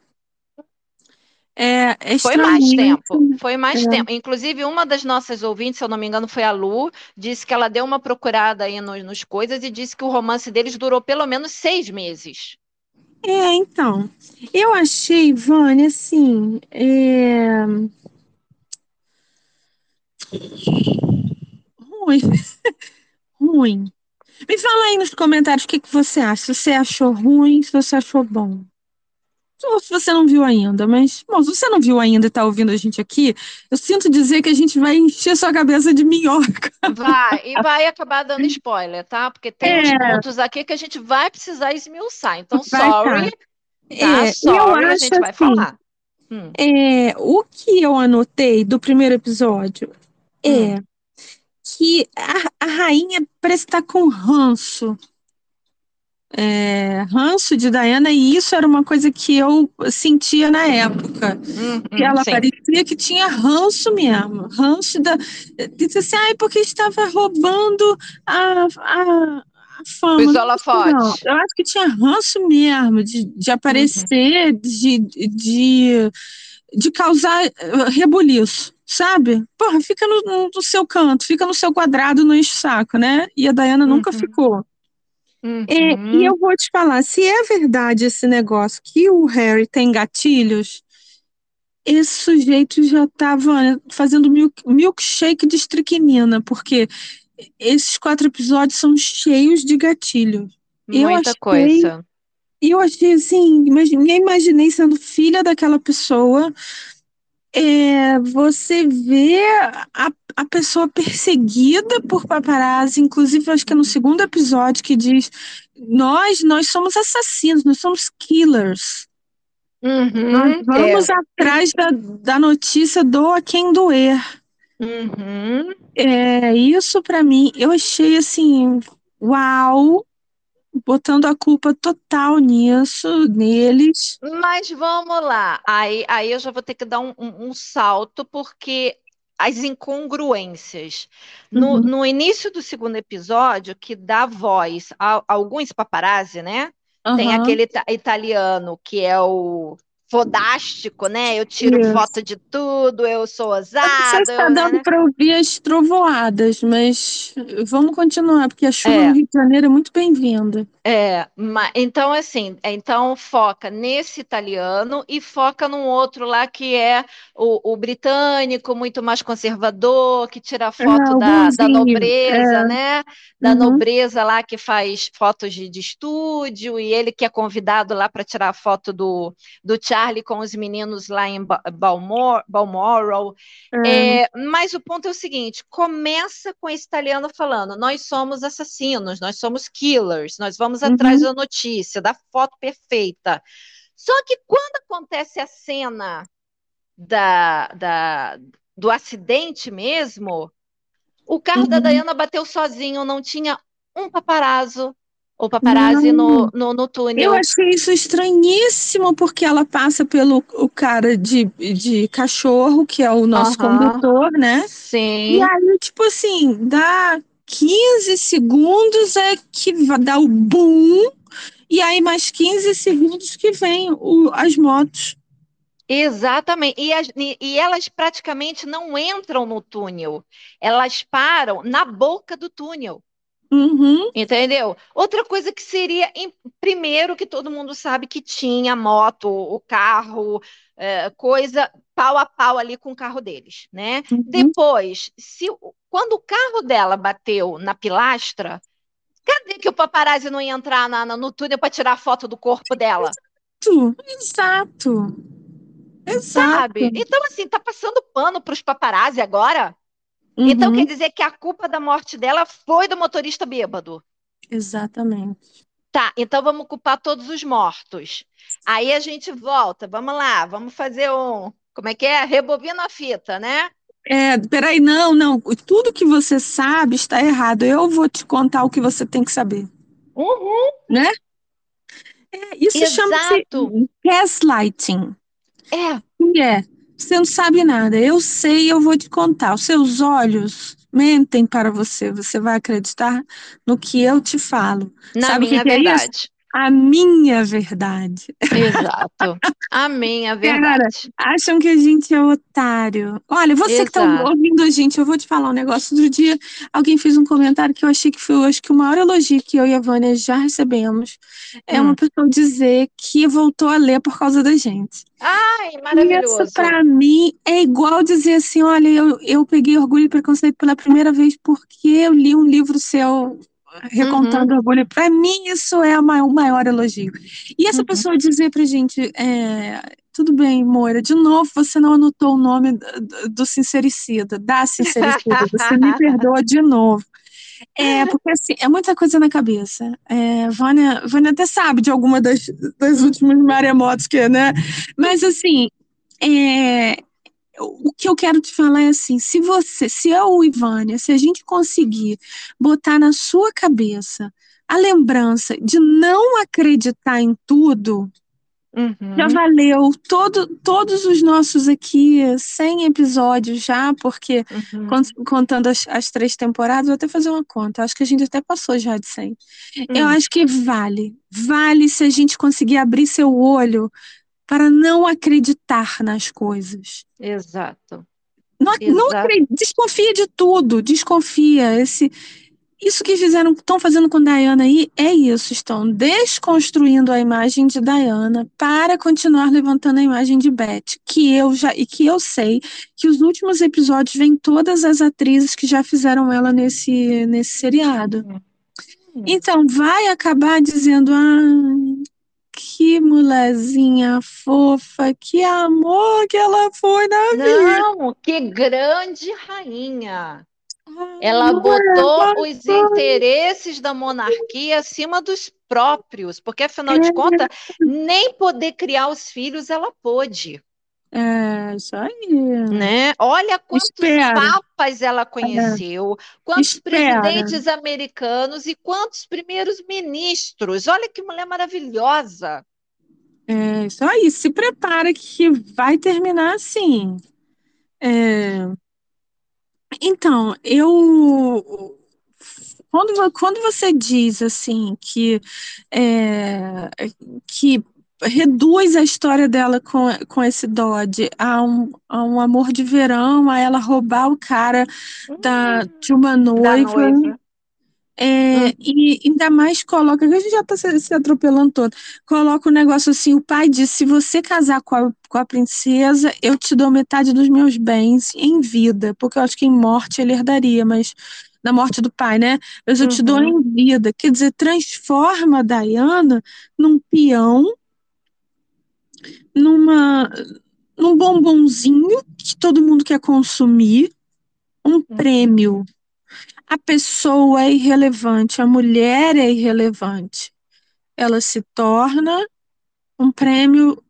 É, é foi mais tempo, foi mais é. tempo. Inclusive, uma das nossas ouvintes, se eu não me engano, foi a Lu, disse que ela deu uma procurada aí nos, nos coisas e disse que o romance deles durou pelo menos seis meses. É, então, eu achei, Vânia, assim, é... ruim, [LAUGHS] ruim. Me fala aí nos comentários o que, que você acha, se você achou ruim, se você achou bom. Se você não viu ainda, mas, bom, se você não viu ainda e está ouvindo a gente aqui, eu sinto dizer que a gente vai encher sua cabeça de minhoca. Vai, e vai acabar dando [LAUGHS] spoiler, tá? Porque tem é. uns pontos aqui que a gente vai precisar esmiuçar. Então, vai sorry. Tá, tá é, sorry, a gente vai assim, falar. Hum. É, o que eu anotei do primeiro episódio é hum. que a, a rainha parece estar tá com ranço é, ranço de Diana, e isso era uma coisa que eu sentia na época. Hum, que ela sim. parecia que tinha ranço mesmo. Ranço da. Disse assim, ai, porque estava roubando a, a, fama. Os não, holofotes. eu acho que tinha ranço mesmo de, de aparecer, de, de, de causar uh, rebuliço, sabe? Porra, fica no, no seu canto, fica no seu quadrado, não enche o saco, né? E a Diana nunca Uhum. ficou. Uhum. É, e eu vou te falar, se é verdade esse negócio que o Harry tem gatilhos, esse sujeito já estava fazendo milk- milkshake de estricnina, porque esses quatro episódios são cheios de gatilho. eu Muita achei- coisa. E eu achei assim, imagi- me imaginei sendo filha daquela pessoa. É, você vê a, a pessoa perseguida por paparazzi, inclusive acho que é no segundo episódio que diz: Nós, nós somos assassinos, nós somos killers. Uhum. Nós vamos É. atrás da, da notícia do a quem doer. Uhum. É, isso pra mim, eu achei assim, uau, botando a culpa total nisso, neles. Mas vamos lá. Aí, aí eu já vou ter que dar um, um- um salto, porque as incongruências. No, Uhum. no início do segundo episódio, que dá voz a, alguns paparazzi, né? Tem Aham. aquele ita- italiano que é o fodástico, né? Eu tiro Isso. foto de tudo, eu sou Eu não sei ousado, se tá né? dando pra ouvir as trovoadas, mas vamos continuar, porque a chuva É. no Rio de Janeiro é muito bem-vinda. É, ma- então assim, então foca nesse italiano e foca num outro lá que é o, o britânico, muito mais conservador, que tira foto o da, da nobreza, é. né? Da Uhum. nobreza lá que faz fotos de, de estúdio e ele que é convidado lá para tirar foto do, do Charlie com os meninos lá em Ba- Balmor- Balmoral. É. É, mas o ponto é o seguinte: começa com esse italiano falando: nós somos assassinos, nós somos killers, nós vamos atrás Uhum. da notícia, da foto perfeita. Só que quando acontece a cena da, da- do acidente mesmo, o carro da Uhum. Diana bateu sozinho, não tinha um paparazzo ou paparazzi no, no, no Eu túnel. achei isso estranhíssimo, porque ela passa pelo o cara de, de cachorro, que é o nosso Aham. condutor, né? E Sim. aí, tipo assim, dá 15 segundos é que vai dar o boom, e aí mais 15 segundos que vem o, as motos. Exatamente. E, as- e- e elas praticamente não entram no túnel. Elas param na boca do túnel. Uhum. Entendeu? Outra coisa que seria, em- primeiro, que todo mundo sabe que tinha moto, o carro, é, coisa pau a pau ali com o carro deles, né? Uhum. Depois, se, quando o carro dela bateu na pilastra, cadê que o paparazzi não ia entrar na- na- no túnel para tirar foto do corpo dela? Exato, exato. Exato. Sabe? Então, assim, tá passando pano para os paparazzi agora? Então Uhum. quer dizer que a culpa da morte dela foi do motorista bêbado. Exatamente. Tá, então vamos culpar todos os mortos. Aí a gente volta, vamos lá, vamos fazer um. Como é que é? Rebobina a fita, né? É, peraí, não, não. Tudo que você sabe está errado. Eu vou te contar o que você tem que saber. Uhum. É, isso chama-se gaslighting. É, E é, você não sabe nada. Eu sei, eu vou te contar. Os seus olhos mentem para você. Você vai acreditar no que eu te falo. na Sabe que minha que é verdade. A minha verdade. Exato. A minha verdade. Acham que a gente é otário. Olha, você que está Exato. ouvindo a gente, eu vou te falar um negócio. Outro dia, alguém fez um comentário que eu achei que foi, acho que o maior elogio que eu e a Vânia já recebemos é Hum. uma pessoa dizer que voltou a ler por causa da gente. Ai, Isso, maravilhoso. pra mim, é igual dizer assim: olha, eu, eu peguei Orgulho e Preconceito pela primeira vez porque eu li um livro seu recontando Uhum. orgulho. Pra mim, isso é a mai- o maior elogio. E essa Uhum. pessoa dizer pra gente: é, tudo bem, Moira, de novo você não anotou o nome do, do- do sincericida, da sincericida, você me [LAUGHS] perdoa de novo. É, [LAUGHS] porque assim, é muita coisa na cabeça. É, Vânia, Vânia até sabe de alguma das, das últimas maremotos que, né? Mas assim, é, o que eu quero te falar é assim, se você, se eu e Vânia, se a gente conseguir botar na sua cabeça a lembrança de não acreditar em tudo, Uhum. Já valeu todo, todos os nossos aqui 100 episódios já, porque uhum. contando as, as, três temporadas, vou até fazer uma conta. Acho que a gente até passou já de 100. Uhum. Eu hum. acho que vale. Vale se a gente conseguir abrir seu olho para não acreditar nas coisas. Exato. Não, não desconfia de tudo, desconfia. Esse, isso que fizeram, estão fazendo com Diana aí é isso, estão desconstruindo a imagem de Diana para continuar levantando a imagem de Beth, que eu já e que eu sei que os últimos episódios vêm todas as atrizes que já fizeram ela nesse nesse seriado. Então vai acabar dizendo ah, que mulherzinha fofa, que amor que ela foi na vida. Não, que grande rainha. Ela botou os interesses da monarquia acima dos próprios, porque afinal de é. contas, nem poder criar os filhos ela pôde. É, isso aí. Né? Olha quantos Espera. papas ela conheceu, é. quantos Espera. presidentes americanos e quantos primeiros ministros. Olha que mulher maravilhosa. É, isso aí. Se prepara que vai terminar assim. É, então, eu quando, quando você diz assim que é, que reduz a história dela com, com esse Dodge a um, a um amor de verão, a ela roubar o cara da, de uma noiva. noiva. É, hum. E ainda mais coloca, a gente já está se, se, atropelando todo, coloca o um negócio assim, o pai disse, se você casar com a, com a princesa, eu te dou metade dos meus bens em vida, porque eu acho que em morte ele herdaria, mas na morte do pai, né? Mas eu uhum. te dou em uhum. vida, quer dizer, transforma a Diana num peão, numa, num bombonzinho que todo mundo quer consumir, um uhum. prêmio a pessoa é irrelevante, a mulher é irrelevante. Ela se torna um prêmio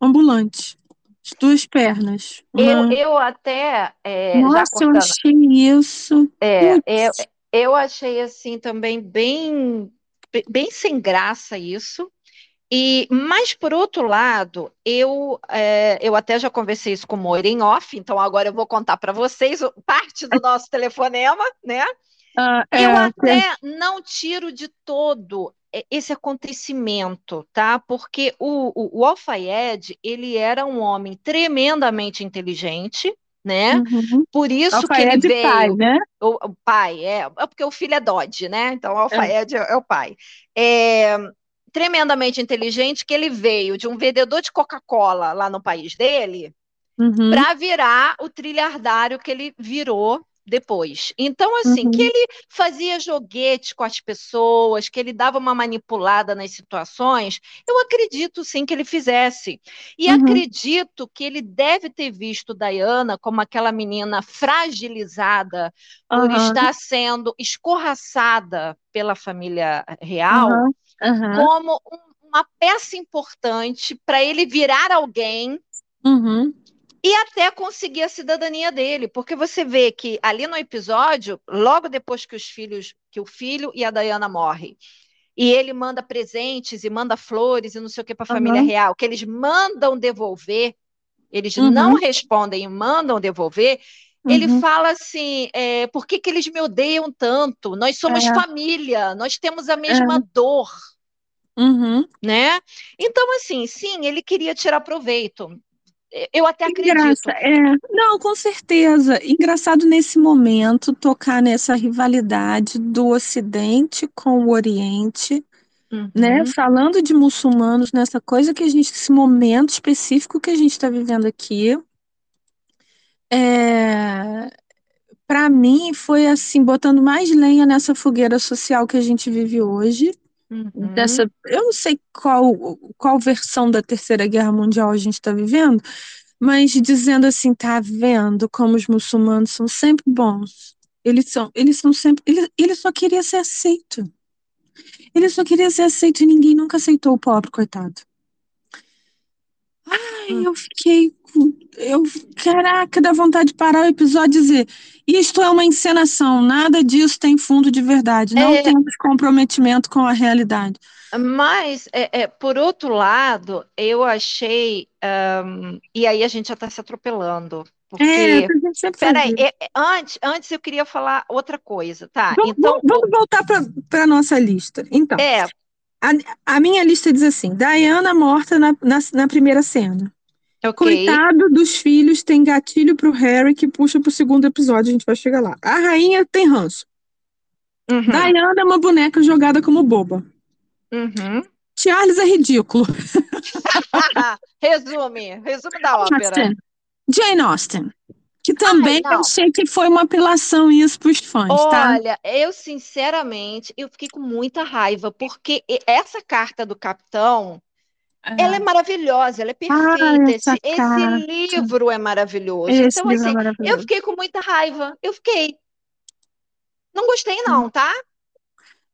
ambulante, de duas pernas. Uma... Eu, eu até. É, Nossa, eu achei isso. É, eu, eu achei assim também bem, bem sem graça isso. E, mas, por outro lado, eu, é, eu até já conversei isso com o Moira em off, então agora eu vou contar para vocês parte do nosso telefonema, né? Ah, é, eu até é. não tiro de todo esse acontecimento, tá? Porque o, o, o ele era um homem tremendamente inteligente, né? Uhum. Por isso que ele veio. Pai, né? O, o, pai, é, é porque o filho é Dodge, né? Então, o Alfayed é, é o pai. É, tremendamente inteligente que ele veio de um vendedor de Coca-Cola lá no país dele uhum. para virar o trilhardário que ele virou depois. Então, assim, uhum. que ele fazia joguete com as pessoas, que ele dava uma manipulada nas situações, eu acredito sim que ele fizesse. E uhum. acredito que ele deve ter visto Diana como aquela menina fragilizada por uhum. estar sendo escorraçada pela família real uhum. como um, uma peça importante para ele virar alguém uhum. e até conseguir a cidadania dele, porque você vê que ali no episódio, logo depois que os filhos, que o filho e a Diana morrem, e ele manda presentes e manda flores e não sei o que para a uhum. família real, que eles mandam devolver, eles uhum. não respondem e mandam devolver. Ele uhum. fala assim: é, por que, que eles me odeiam tanto? Nós somos é. família, nós temos a mesma é. dor. Uhum. Né? Então, assim, sim, ele queria tirar proveito. Eu até acredito. Engraça, é, não, com certeza. Engraçado nesse momento tocar nessa rivalidade do Ocidente com o Oriente, né? uhum. né? Falando de muçulmanos, nessa coisa que a gente, esse momento específico que a gente está vivendo aqui. É, para mim foi assim, botando mais lenha nessa fogueira social que a gente vive hoje. Uhum. Dessa, eu não sei qual, qual versão da Terceira Guerra Mundial a gente está vivendo, mas dizendo assim, tá vendo como os muçulmanos são sempre bons. Eles são, eles são sempre, ele, ele só queria ser aceito. Ele só queria ser aceito e ninguém nunca aceitou o pobre, coitado. Ai, hum. eu fiquei eu, caraca, dá vontade de parar o episódio e dizer: isto é uma encenação, nada disso tem fundo de verdade, não É. temos comprometimento com a realidade. Mas, é, é, por outro lado, eu achei. ahm, e aí a gente já está se atropelando. É, Porque. faz Peraí, é- é, antes, antes eu queria falar outra coisa, tá? Vamos, Então, vamos- vamos voltar para a nossa lista. Então, é, a minha lista diz assim: Diana morta na, na, na primeira cena. ok. Coitado dos filhos, tem gatilho pro Harry que puxa pro segundo episódio, a gente vai chegar lá. A rainha tem ranço. Uhum, Diana é uma boneca jogada como boba. uhum. Charles é ridículo. [LAUGHS] Resume, resume da ópera. Austen. Jane Austen. Que também não. eu achei que foi uma apelação isso pros fãs, tá? Olha, eu sinceramente, eu fiquei com muita raiva, porque essa carta do capitão, ela é maravilhosa, ela é perfeita. essa Esse, esse livro é maravilhoso. Esse Então, é assim, eu maravilhoso. fiquei com muita raiva. Eu fiquei. Não gostei, não, tá?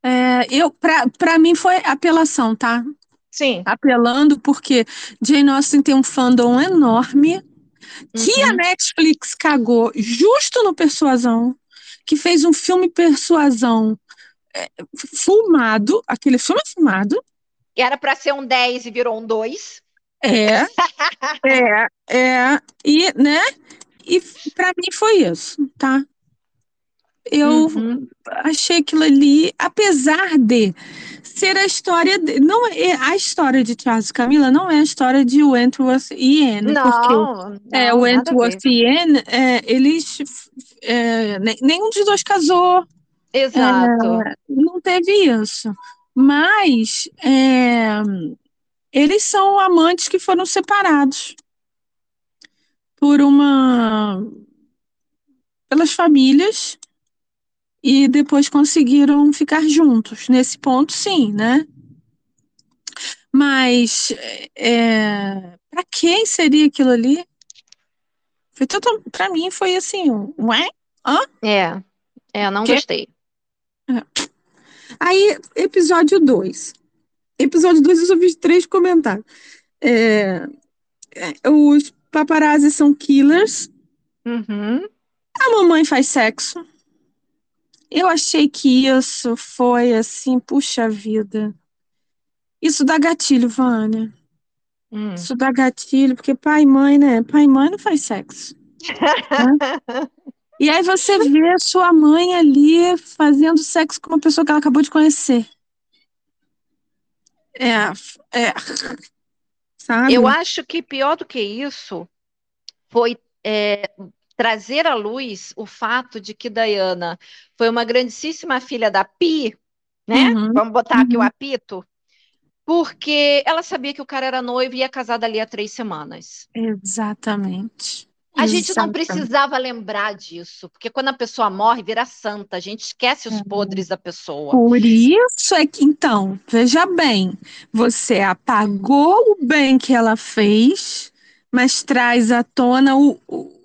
É, eu, pra, pra mim foi apelação, tá? Sim. Apelando porque Jane Austen tem um fandom enorme que a Uhum. Netflix cagou justo no Persuasão, que fez um filme Persuasão é, filmado, aquele filme filmado, Era para ser um 10 e virou um 2. é, [LAUGHS] é, é, e, né, e pra mim foi isso, tá? Eu Uhum. achei aquilo ali, apesar de ser a história, de, não é a história de Charles e Camila, não é a história de Wentworth e Anne, porque Não, é, não, o. Wentworth e Anne, é, eles, é, ne- nenhum dos dois casou, Exato. não teve isso. Mas é, eles são amantes que foram separados por uma pelas famílias e depois conseguiram ficar juntos. Nesse ponto, sim, né? Mas é, para quem seria aquilo ali? Foi total, para mim foi assim, um ué? É, é, não Quê? gostei. Aí, episódio 2. Episódio 2 eu só fiz três comentários. É, é, os paparazzi são killers. Uhum. A mamãe faz sexo. Eu achei que isso foi assim, puxa vida. Isso dá gatilho, Vânia. Hum. Isso dá gatilho, porque pai e mãe, né? Pai e mãe não faz sexo. né? [LAUGHS] E aí você vê a sua mãe ali fazendo sexo com uma pessoa que ela acabou de conhecer. É, é. Sabe? Eu acho que pior do que isso foi é, trazer à luz o fato de que Diana foi uma grandíssima filha da Pi, né? Uhum, Vamos botar aqui o uhum. apito, porque ela sabia que o cara era noivo e ia casar dali a três semanas. Exatamente. A gente não Exatamente. precisava lembrar disso, porque quando a pessoa morre, vira santa, a gente esquece os É. podres da pessoa. Por isso é que, então, veja bem, você apagou o bem que ela fez, mas traz à tona o- o-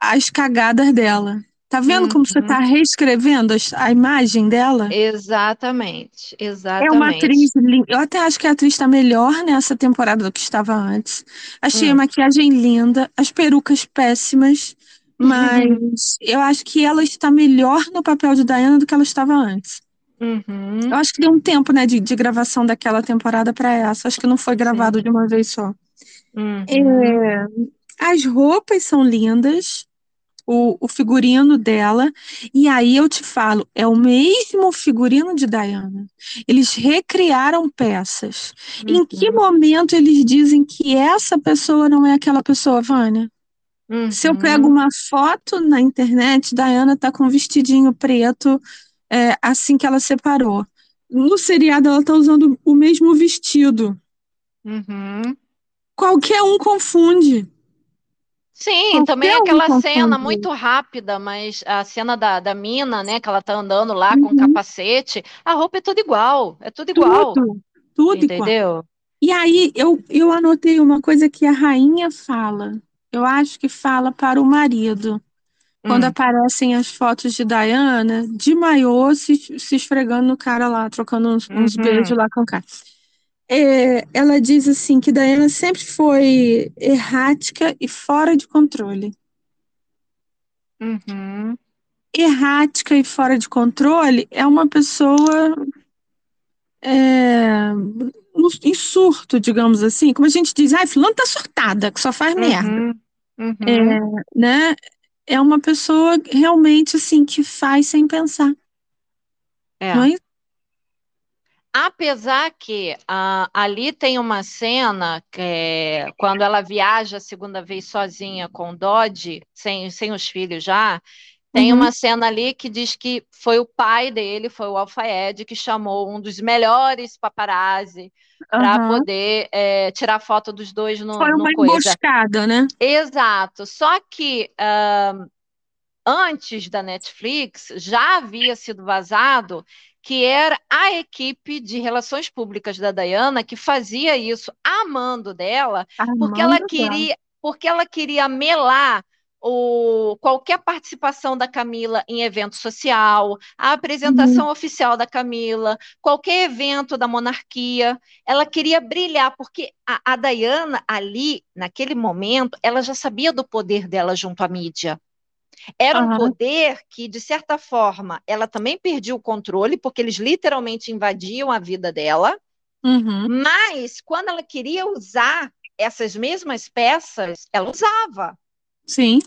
as cagadas dela. Tá vendo como você Uhum. tá reescrevendo as- a imagem dela? Exatamente, É uma exatamente. atriz linda. Eu até acho que a atriz está melhor nessa temporada do que estava antes. Achei a Hum. maquiagem linda, as perucas péssimas, mas eu acho que ela está melhor no papel de Diana do que ela estava antes. Uhum. Eu acho que deu um tempo, né, de, de gravação daquela temporada para essa. Acho que não foi gravado de uma vez só. Uhum. É, as roupas são lindas, o, o figurino dela, e aí eu te falo, é o mesmo figurino de Diana. Eles recriaram peças. Em que Uhum. momento eles dizem que essa pessoa não é aquela pessoa, Vânia? Se eu Uhum. pego uma foto na internet, Diana tá com um vestidinho preto, é, assim que ela separou. No seriado, ela tá usando o mesmo vestido. Uhum. Qualquer um confunde. Sim, Qualquer também um aquela cena muito rápida, mas a cena da, da mina, né, que ela tá andando lá com o Uhum. capacete, a roupa é tudo igual, é tudo igual, Tudo, tudo igual. entendeu? E aí eu, eu anotei uma coisa que a rainha fala. Eu acho que fala para o marido. Quando Hum. aparecem as fotos de Diana, de maiô, se, se esfregando no cara lá, trocando uns, uns Uhum. beijos lá com o cara. É, ela diz assim que Diana sempre foi errática e fora de controle. Uhum. Errática e fora de controle é uma pessoa é, em surto, digamos assim, como a gente diz, ai, fulano tá surtada, que só faz merda. Uhum. Uhum. É, né? É uma pessoa realmente assim que faz sem pensar. É. Não é? Apesar que ah, ali tem uma cena que é, quando ela viaja a segunda vez sozinha com Dodge, sem, sem os filhos já, tem Uhum. uma cena ali que diz que foi o pai dele, foi o Alfaed, que chamou um dos melhores paparazzi para Aham. poder é, tirar foto dos dois no, Foi no uma coisa. emboscada, né? Exato. Só que ah, antes da Netflix já havia sido vazado que era a equipe de relações públicas da Diana que fazia isso a mando dela, porque ela queria, porque ela queria melar o, qualquer participação da Camila em evento social, a apresentação oficial da Camila, qualquer evento da monarquia. Ela queria brilhar, porque a, a Diana, ali, naquele momento, ela já sabia do poder dela junto à mídia. Era um Aham. poder que, de certa forma, ela também perdia o controle, porque eles literalmente invadiam a vida dela. Uhum. Mas, quando ela queria usar essas mesmas peças, ela usava. Sim.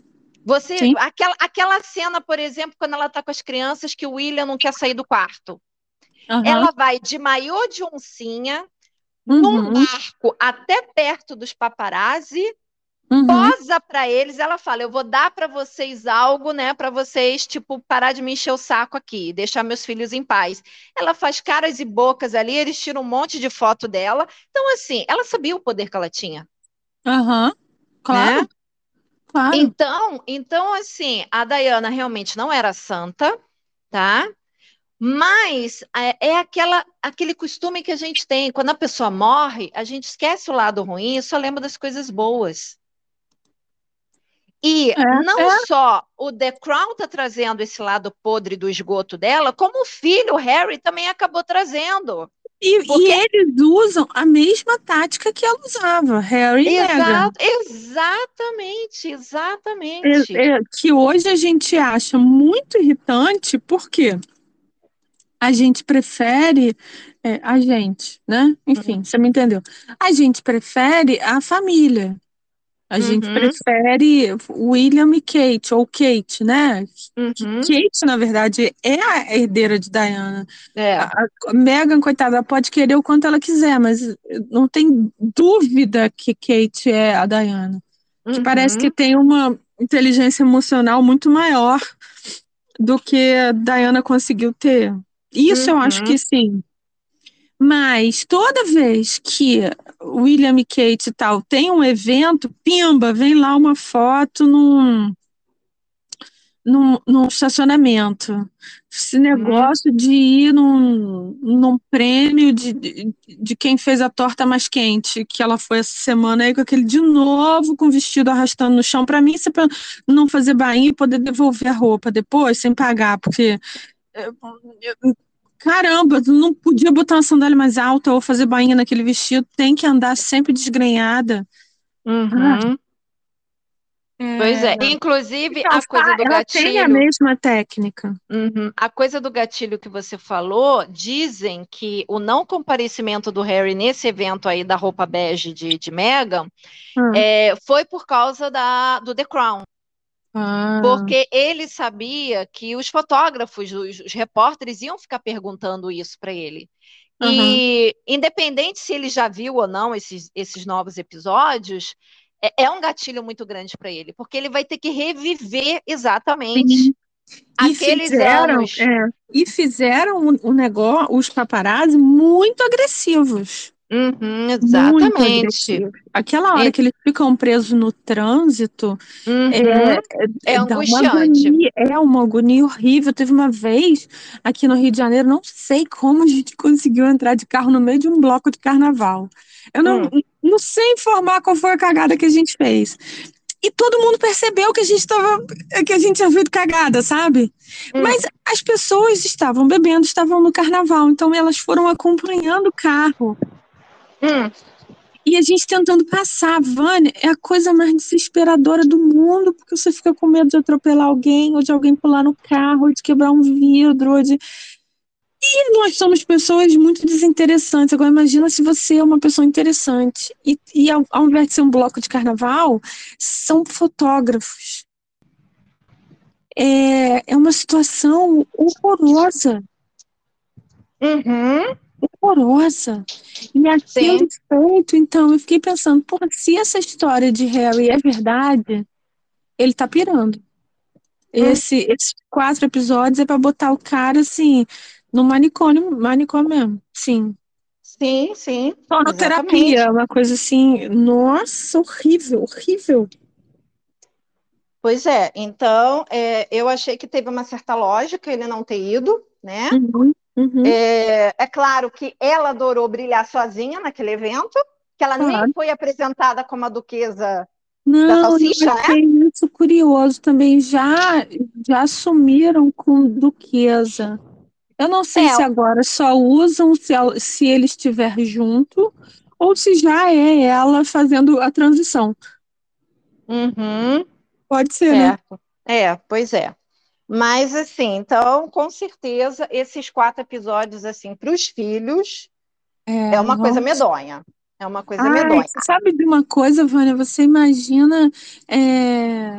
Você, Sim. aquela, aquela cena, por exemplo, quando ela está com as crianças, que o William não quer sair do quarto. Aham. Ela vai de maiô de oncinha, num Uhum. barco até perto dos paparazzi, Uhum. posa para eles, ela fala: "Eu vou dar para vocês algo, né, para vocês tipo parar de me encher o saco aqui, deixar meus filhos em paz". Ela faz caras e bocas ali, eles tiram um monte de foto dela. Então assim, ela sabia o poder que ela tinha, Aham. Claro, né? claro. Então, então assim, a Diana realmente não era santa, tá? Mas é, é aquela, aquele costume que a gente tem. Quando a pessoa morre, a gente esquece o lado ruim e só lembra das coisas boas. E É, não é. só o The Crown está trazendo esse lado podre do esgoto dela, como o filho, o Harry, também acabou trazendo. E, Porque- e eles usam a mesma tática que ela usava, Harry e Meghan. Exato, exatamente, exatamente. É- é, que hoje a gente acha muito irritante, porque a gente prefere, é, a gente, né? Enfim, você me entendeu. A gente prefere a família. A gente Uhum. prefere William e Kate, ou Kate, né? Uhum, Kate, na verdade, é a herdeira de Diana. é. A, a Meghan, coitada, pode querer o quanto ela quiser, mas não tem dúvida que Kate é a Diana. Que parece Uhum. que tem uma inteligência emocional muito maior do que a Diana conseguiu ter. Isso eu acho Uhum. que sim. Mas toda vez que William e Kate e tal tem um evento, pimba, vem lá uma foto num, num, num estacionamento. Esse negócio de ir num, num prêmio de, de, de quem fez a torta mais quente, que ela foi essa semana aí com aquele de novo com o vestido arrastando no chão. Para mim, isso é pra não fazer bainha e poder devolver a roupa depois, sem pagar, porque. É, eu- Caramba, tu não podia botar uma sandália mais alta ou fazer bainha naquele vestido, tem que andar sempre desgrenhada. Uhum. Pois é, inclusive Então, a coisa do ela tem a gatilho. mesma técnica. Uhum. A coisa do gatilho que você falou, dizem que o não comparecimento do Harry nesse evento aí da roupa bege de, de Meghan Hum. é, foi por causa da, do The Crown. Ah, Porque ele sabia que os fotógrafos, os, os repórteres iam ficar perguntando isso para ele. E, independente se ele já viu ou não esses, esses novos episódios, é, é um gatilho muito grande para ele, porque ele vai ter que reviver exatamente Sim. E aqueles fizeram, anos. é, e fizeram o, o negócio, os paparazzi muito agressivos. Uhum, exatamente. Aquela hora E- que eles ficam presos no trânsito, Uhum. é, É uma angustiante. agonia, é uma agonia horrível. Teve uma vez aqui no Rio de Janeiro, não sei como a gente [LAUGHS] conseguiu entrar de carro no meio de um bloco de carnaval. Eu não, Hum. não sei informar qual foi a cagada que a gente fez. E todo mundo percebeu que a gente estava, que a gente tinha feito cagada, sabe? Hum. Mas as pessoas estavam bebendo, estavam no carnaval, então elas foram acompanhando o carro. Hum. E a gente tentando passar, Vânia, é a coisa mais desesperadora do mundo, porque você fica com medo de atropelar alguém, ou de alguém pular no carro, ou de quebrar um vidro, ou de. E nós somos pessoas muito desinteressantes. Agora, imagina se você é uma pessoa interessante. E, e ao, ao invés de ser um bloco de carnaval, são fotógrafos. É, é uma situação horrorosa. Uhum. Horrorosa. E aquele feito, então, eu fiquei pensando, pô, se essa história de Harry é verdade, ele tá pirando. Esse, esses quatro episódios é para botar o cara assim no manicômio, manicômio mesmo, sim. Sim, sim. Sonoterapia, uma coisa assim, nossa, horrível, horrível. Pois é, então é, eu achei que teve uma certa lógica ele não ter ido, né? Uhum, uhum. É, é claro que ela adorou brilhar sozinha naquele evento, que ela Claro. nem foi apresentada como a duquesa Não, da salsicha, eu né? achei isso curioso também. Já, já assumiram com duquesa. Eu não sei É. se agora só usam se, se ele estiver junto ou se já é ela fazendo a transição. Uhum. Pode ser, né? Certo. É, pois é. Mas assim, então, com certeza, esses quatro episódios assim para os filhos é uma coisa nossa. medonha. É uma coisa Ai, medonha. você sabe de uma coisa, Vânia? Você imagina é,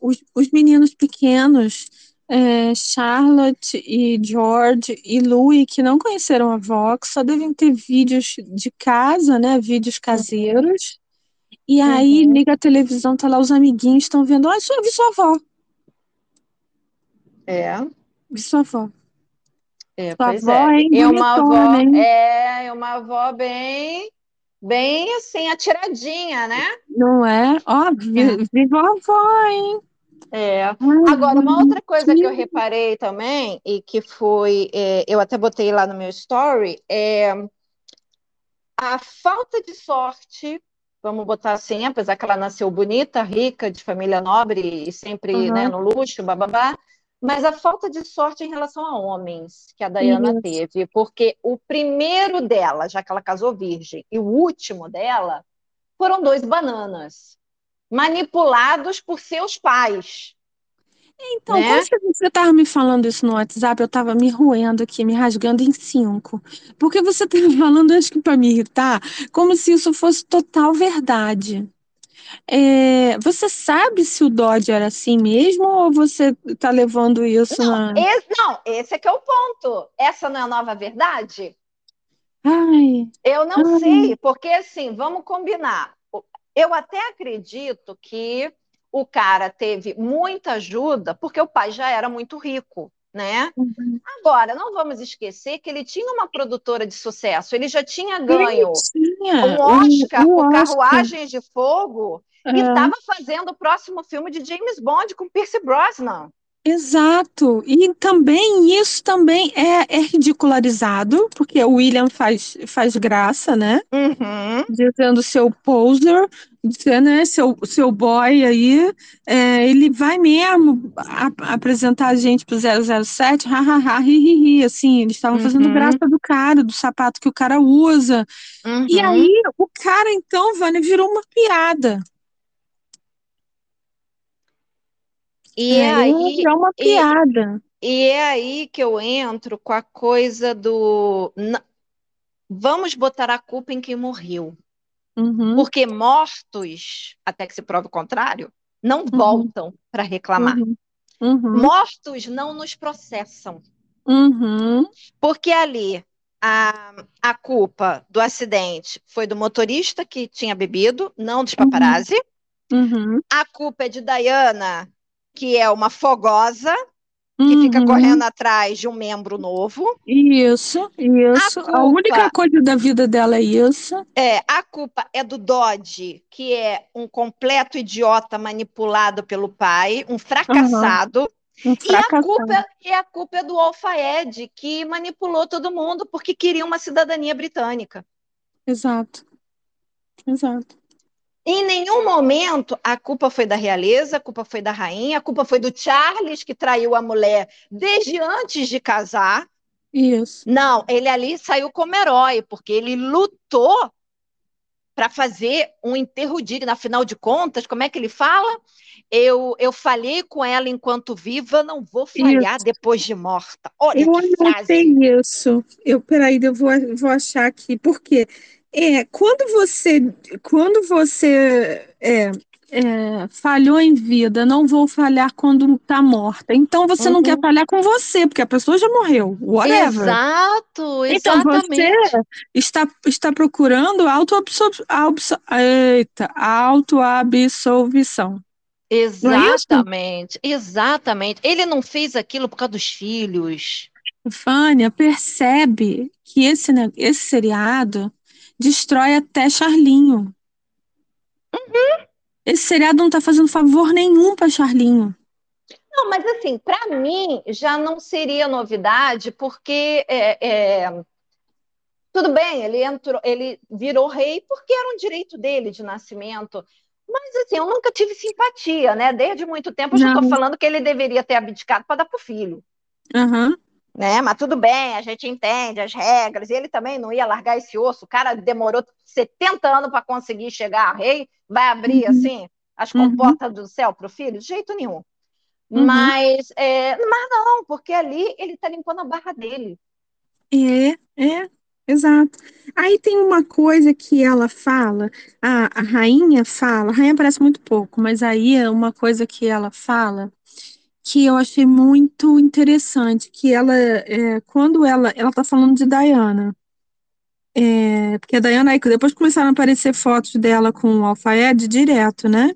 os, os meninos pequenos, é, Charlotte e George e Louis, que não conheceram a avó, que só devem ter vídeos de casa, né? Vídeos caseiros. E aí Uhum. liga a televisão, tá lá os amiguinhos estão vendo, ah, só vi sua avó, É, vi sua avó. é, Sua pois avó, é. E uma avó, hein? é, é uma avó bem, bem assim, atiradinha, né? Não é? Ó, vi- viva a avó, hein? É. Agora, uma outra coisa que eu reparei também, e que foi, é, eu até botei lá no meu story, é a falta de sorte, vamos botar assim, apesar que ela nasceu bonita, rica, de família nobre e sempre, né, Aham. no luxo, bababá, mas a falta de sorte em relação a homens que a Diana Isso. teve, porque o primeiro dela, já que ela casou virgem, e o último dela, foram dois bananas, manipulados por seus pais. Então, né? quando você- você estava me falando isso no WhatsApp, eu estava me roendo aqui, me rasgando em cinco. Porque você estava [LAUGHS] falando, acho que para me irritar, como se isso fosse total verdade. É, você sabe se o Dodge era assim mesmo ou você está levando isso na. Esse, não, esse é que é o ponto. Essa não é a nova verdade? Ai, Eu não Ai. sei, porque assim, vamos combinar. Eu até acredito que o cara teve muita ajuda, porque o pai já era muito rico, né? uhum. Agora, não vamos esquecer que ele tinha uma produtora de sucesso, ele já tinha ganho Tinha um Oscar o por. Carruagens de Fogo e É. estava fazendo o próximo filme de James Bond com Pierce Brosnan. Exato. E também isso também é, é ridicularizado, porque o William faz, faz graça, né? Uhum. Dizendo seu poser, dizendo, né, seu, seu boy aí, é, ele vai mesmo a- apresentar a gente pro 007, hahaha, ri, ri, ri, assim, eles estavam fazendo Uhum. graça do cara, do sapato que o cara usa. E Uhum. aí, o cara, então, Vânia, virou uma piada. E é aí, virou uma e- piada. e é aí que eu entro com a coisa do vamos botar a culpa em quem morreu. Uhum, Porque mortos, até que se prove o contrário, não voltam para reclamar. uhum, uhum, Mortos não nos processam. uhum. Porque ali a, a culpa do acidente foi do motorista que tinha bebido, não dos paparazzi. Uhum, A culpa é de Diana, que é uma fogosa, que fica uhum. correndo atrás de um membro novo. Isso, isso. A A única culpa- coisa da vida dela é isso. É, a culpa é do Dodge, que é um completo idiota manipulado pelo pai, um fracassado. Um E a culpa, e a culpa é do Alfaed, que manipulou todo mundo porque queria uma cidadania britânica. Exato. Exato. Em nenhum momento a culpa foi da realeza, a culpa foi da rainha, a culpa foi do Charles, que traiu a mulher desde antes de casar. Isso. Não, ele ali saiu como herói, porque ele lutou para fazer um enterro digno. Afinal de contas, como é que ele fala? Eu, eu falhei com ela enquanto viva, não vou falhar Isso. depois de morta. Olha Eu que frase. anotei isso. Eu, peraí, eu vou, vou achar aqui. Por quê? É, quando você, quando você é, é, falhou em vida, não vou falhar quando está morta. Então você não quer Uhum. falhar com você, porque a pessoa já morreu. Whatever. Exato, Então você exatamente. está, está procurando autoabsolvição. Não é? Exatamente, exatamente. Ele não fez aquilo por causa dos filhos. Fânia percebe que esse, esse seriado destrói até Charlinho. Esse seriado não está fazendo favor nenhum para Charlinho. Não, mas assim, para mim já não seria novidade, porque é, é, tudo bem, ele entrou, ele virou rei porque era um direito dele de nascimento. Mas assim, eu nunca tive simpatia, né? Desde muito tempo eu já estou falando que ele deveria ter abdicado para dar para o filho. Aham. Né? Mas tudo bem, a gente entende as regras. E ele também não ia largar esse osso. O cara demorou 70 anos para conseguir chegar a rei. Vai abrir Uhum. assim as Uhum. comportas do céu para o filho? De jeito nenhum. Uhum. Mas, é, mas não, porque ali ele está limpando a barra dele. É, é, exato. Aí tem uma coisa que ela fala, a, a rainha fala, a rainha aparece muito pouco, mas aí é uma coisa que ela fala que eu achei muito interessante, que ela, é, quando ela, ela tá falando de Diana, é, porque a Diana, depois começaram a aparecer fotos dela com o alfaede direto, né?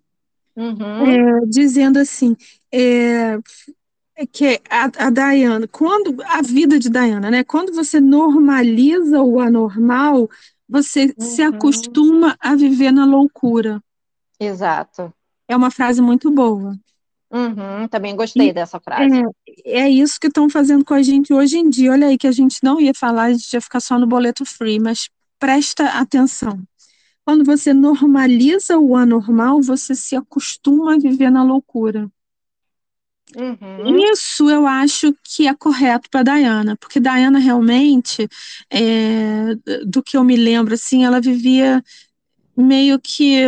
Uhum, É, dizendo assim, é, que a, a Diana, quando a vida de Diana, né? Quando você normaliza o anormal, você se uhum. acostuma a viver na loucura. Exato. É uma frase muito boa. Uhum, também gostei E dessa frase. é, é isso que estão fazendo com a gente hoje em dia. Olha aí que a gente não ia falar, a gente ia ficar só no boleto free, mas presta atenção. Quando você normaliza o anormal, você se acostuma a viver na loucura. Uhum, Isso eu acho que é correto para Diana, porque Diana realmente, é, do que eu me lembro, assim, ela vivia meio que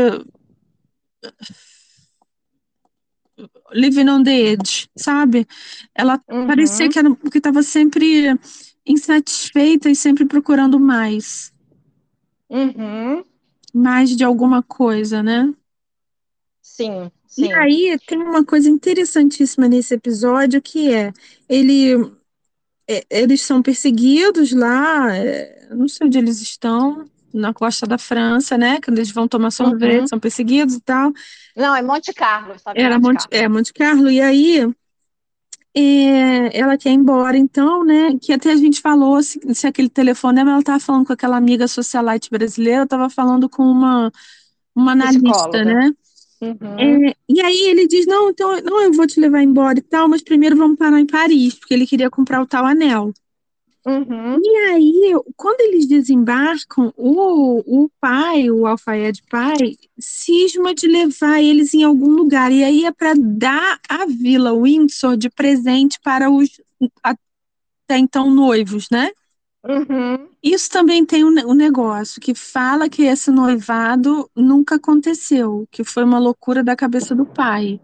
living on the edge, sabe? Ela parecia uhum, que era porque estava sempre insatisfeita e sempre procurando mais, uhum. mais de alguma coisa, né? Sim, E sim. aí tem uma coisa interessantíssima nesse episódio que é ele é, eles são perseguidos lá, é, não sei onde eles estão, na costa da França, né? Quando eles vão tomar sorvete, Uhum. são perseguidos e tal. Não, é Monte Carlo, estava em Era Monte Monte, Carlo. é, Monte Carlo, e aí é, ela quer ir embora, então, né? Que até a gente falou se, se aquele telefonema, ela estava falando com aquela amiga socialite brasileira, estava falando com uma, uma analista, Psicóloga. né? Uhum, É, e aí ele diz, não, então, não, eu vou te levar embora e tal, mas primeiro vamos parar em Paris, porque ele queria comprar o tal anel. Uhum, E aí, quando eles desembarcam, o, o pai, o alfaiate pai, cisma de levar eles em algum lugar. E aí é para dar a Vila Windsor de presente para os até então noivos, né? uhum, Isso também tem um, um negócio que fala que esse noivado nunca aconteceu, que foi uma loucura da cabeça do pai.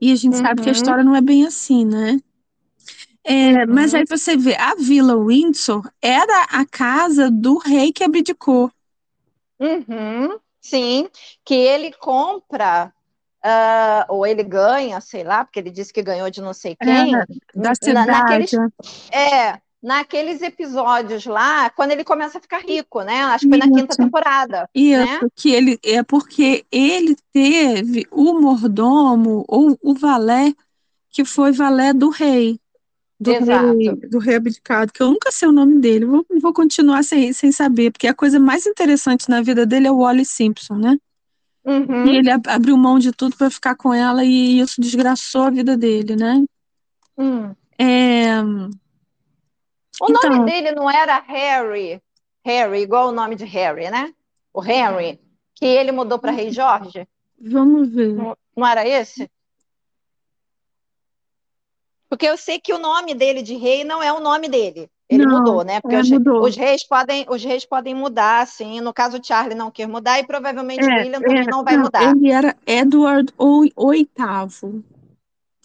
E a gente sabe que a uhum, história não é bem assim, né? É, mas uhum, aí você vê, a Vila Windsor era a casa do rei que abdicou. uhum. Sim, que ele compra, ah, ou ele ganha, sei lá, porque ele disse que ganhou de não sei É, quem, da na- naqueles, cidade. é, naqueles episódios lá, quando ele começa a ficar rico, né? Acho que foi na quinta Isso, temporada, né? que ele é porque ele teve o mordomo ou o valé que foi valé do rei, do rei, do rei abdicado, que eu nunca sei o nome dele, vou, vou continuar sem, sem saber, porque a coisa mais interessante na vida dele é o Wally Simpson, né? E Uhum, ele ab- abriu mão de tudo para ficar com ela e isso desgraçou a vida dele, né? hum. É, O nome então, dele não era Harry, Harry, igual o nome de Harry, né? O Henry, que ele mudou para Rei Jorge. vamos ver. Não, não era esse? Porque eu sei que o nome dele de rei não é o nome dele. Ele não, mudou, né? Porque é, os, os, reis podem, os reis podem mudar, assim. No caso, o Charlie não quer mudar e provavelmente é, William também é, não vai não, mudar. Ele era Edward VIII.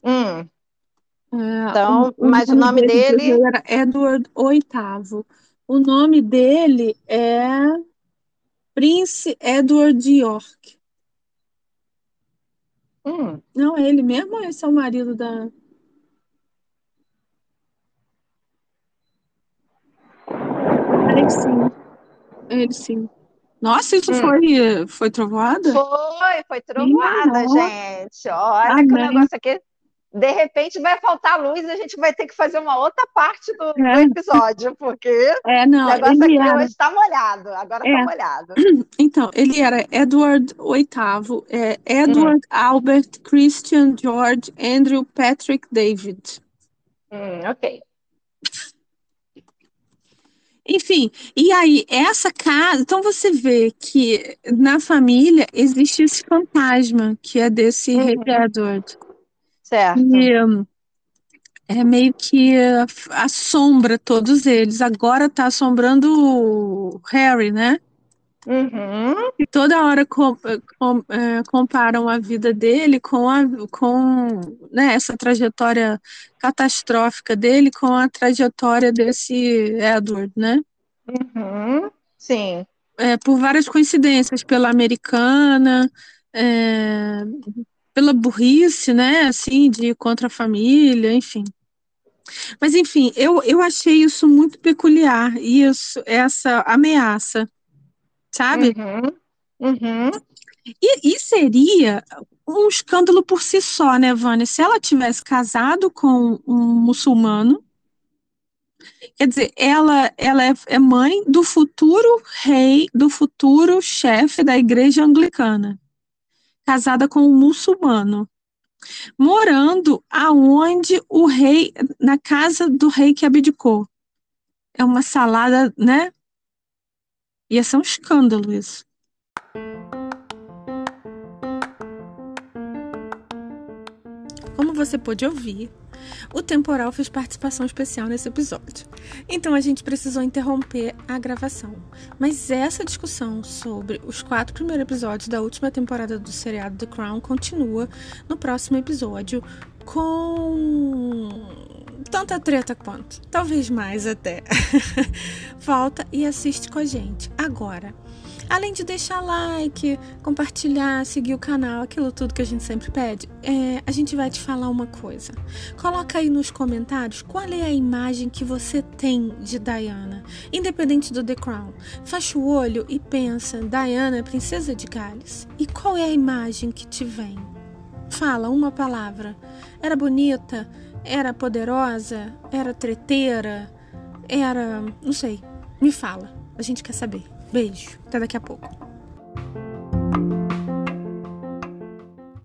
Hum. É, então, o, mas o nome, dele, dele... era Edward VIII. O nome dele é Prince Edward de York. Hum. Não, é ele mesmo ou esse é o marido da. Ele sim. Ele sim. Nossa, isso hum. foi, foi trovoada? Foi, foi trovoada, gente. Olha Amém. que o negócio aqui de repente vai faltar luz e a gente vai ter que fazer uma outra parte do, é. do episódio, porque é, não, o negócio aqui era... hoje está molhado, agora está é. molhado. [CLEARS THROAT] Então, ele era Edward VIII, é, Edward hum. Albert Christian George Andrew Patrick David. Hum, ok. Enfim, e aí, essa casa. Então, você vê que na família existe esse fantasma que é desse uhum. Edward. Certo. E, é meio que assombra todos eles. Agora está assombrando o Harry, né? Uhum. E toda hora com, com, é, comparam a vida dele com, a, com né, essa trajetória catastrófica dele com a trajetória desse Edward, né? Uhum. Sim. É, por várias coincidências, pela americana, é, pela burrice, né, assim, de contra a família, enfim. Mas, enfim, eu, eu achei isso muito peculiar, isso, essa ameaça, sabe? Uhum. Uhum. E, e, seria um escândalo por si só, né, Vânia? Se ela tivesse casado com um muçulmano, quer dizer, ela, ela é, é mãe do futuro rei, do futuro chefe da igreja anglicana casada com um muçulmano, morando aonde o rei, na casa do rei que abdicou. É uma salada, né? Ia ser um escândalo isso. Como você pôde ouvir, o temporal fez participação especial nesse episódio. Então a gente precisou interromper a gravação. Mas essa discussão sobre os quatro primeiros episódios da última temporada do seriado The Crown continua no próximo episódio com tanta treta quanto, talvez mais até. [LAUGHS] Volta e assiste com a gente agora. Além de deixar like, compartilhar, seguir o canal, aquilo tudo que a gente sempre pede, é, a gente vai te falar uma coisa. Coloca aí nos comentários qual é a imagem que você tem de Diana, independente do The Crown. Fecha o olho e pensa, Diana, é princesa de Gales. E qual é a imagem que te vem? Fala uma palavra. Era bonita? Era poderosa? Era treteira? Era. não sei. Me fala. A gente quer saber. Beijo. Até daqui a pouco.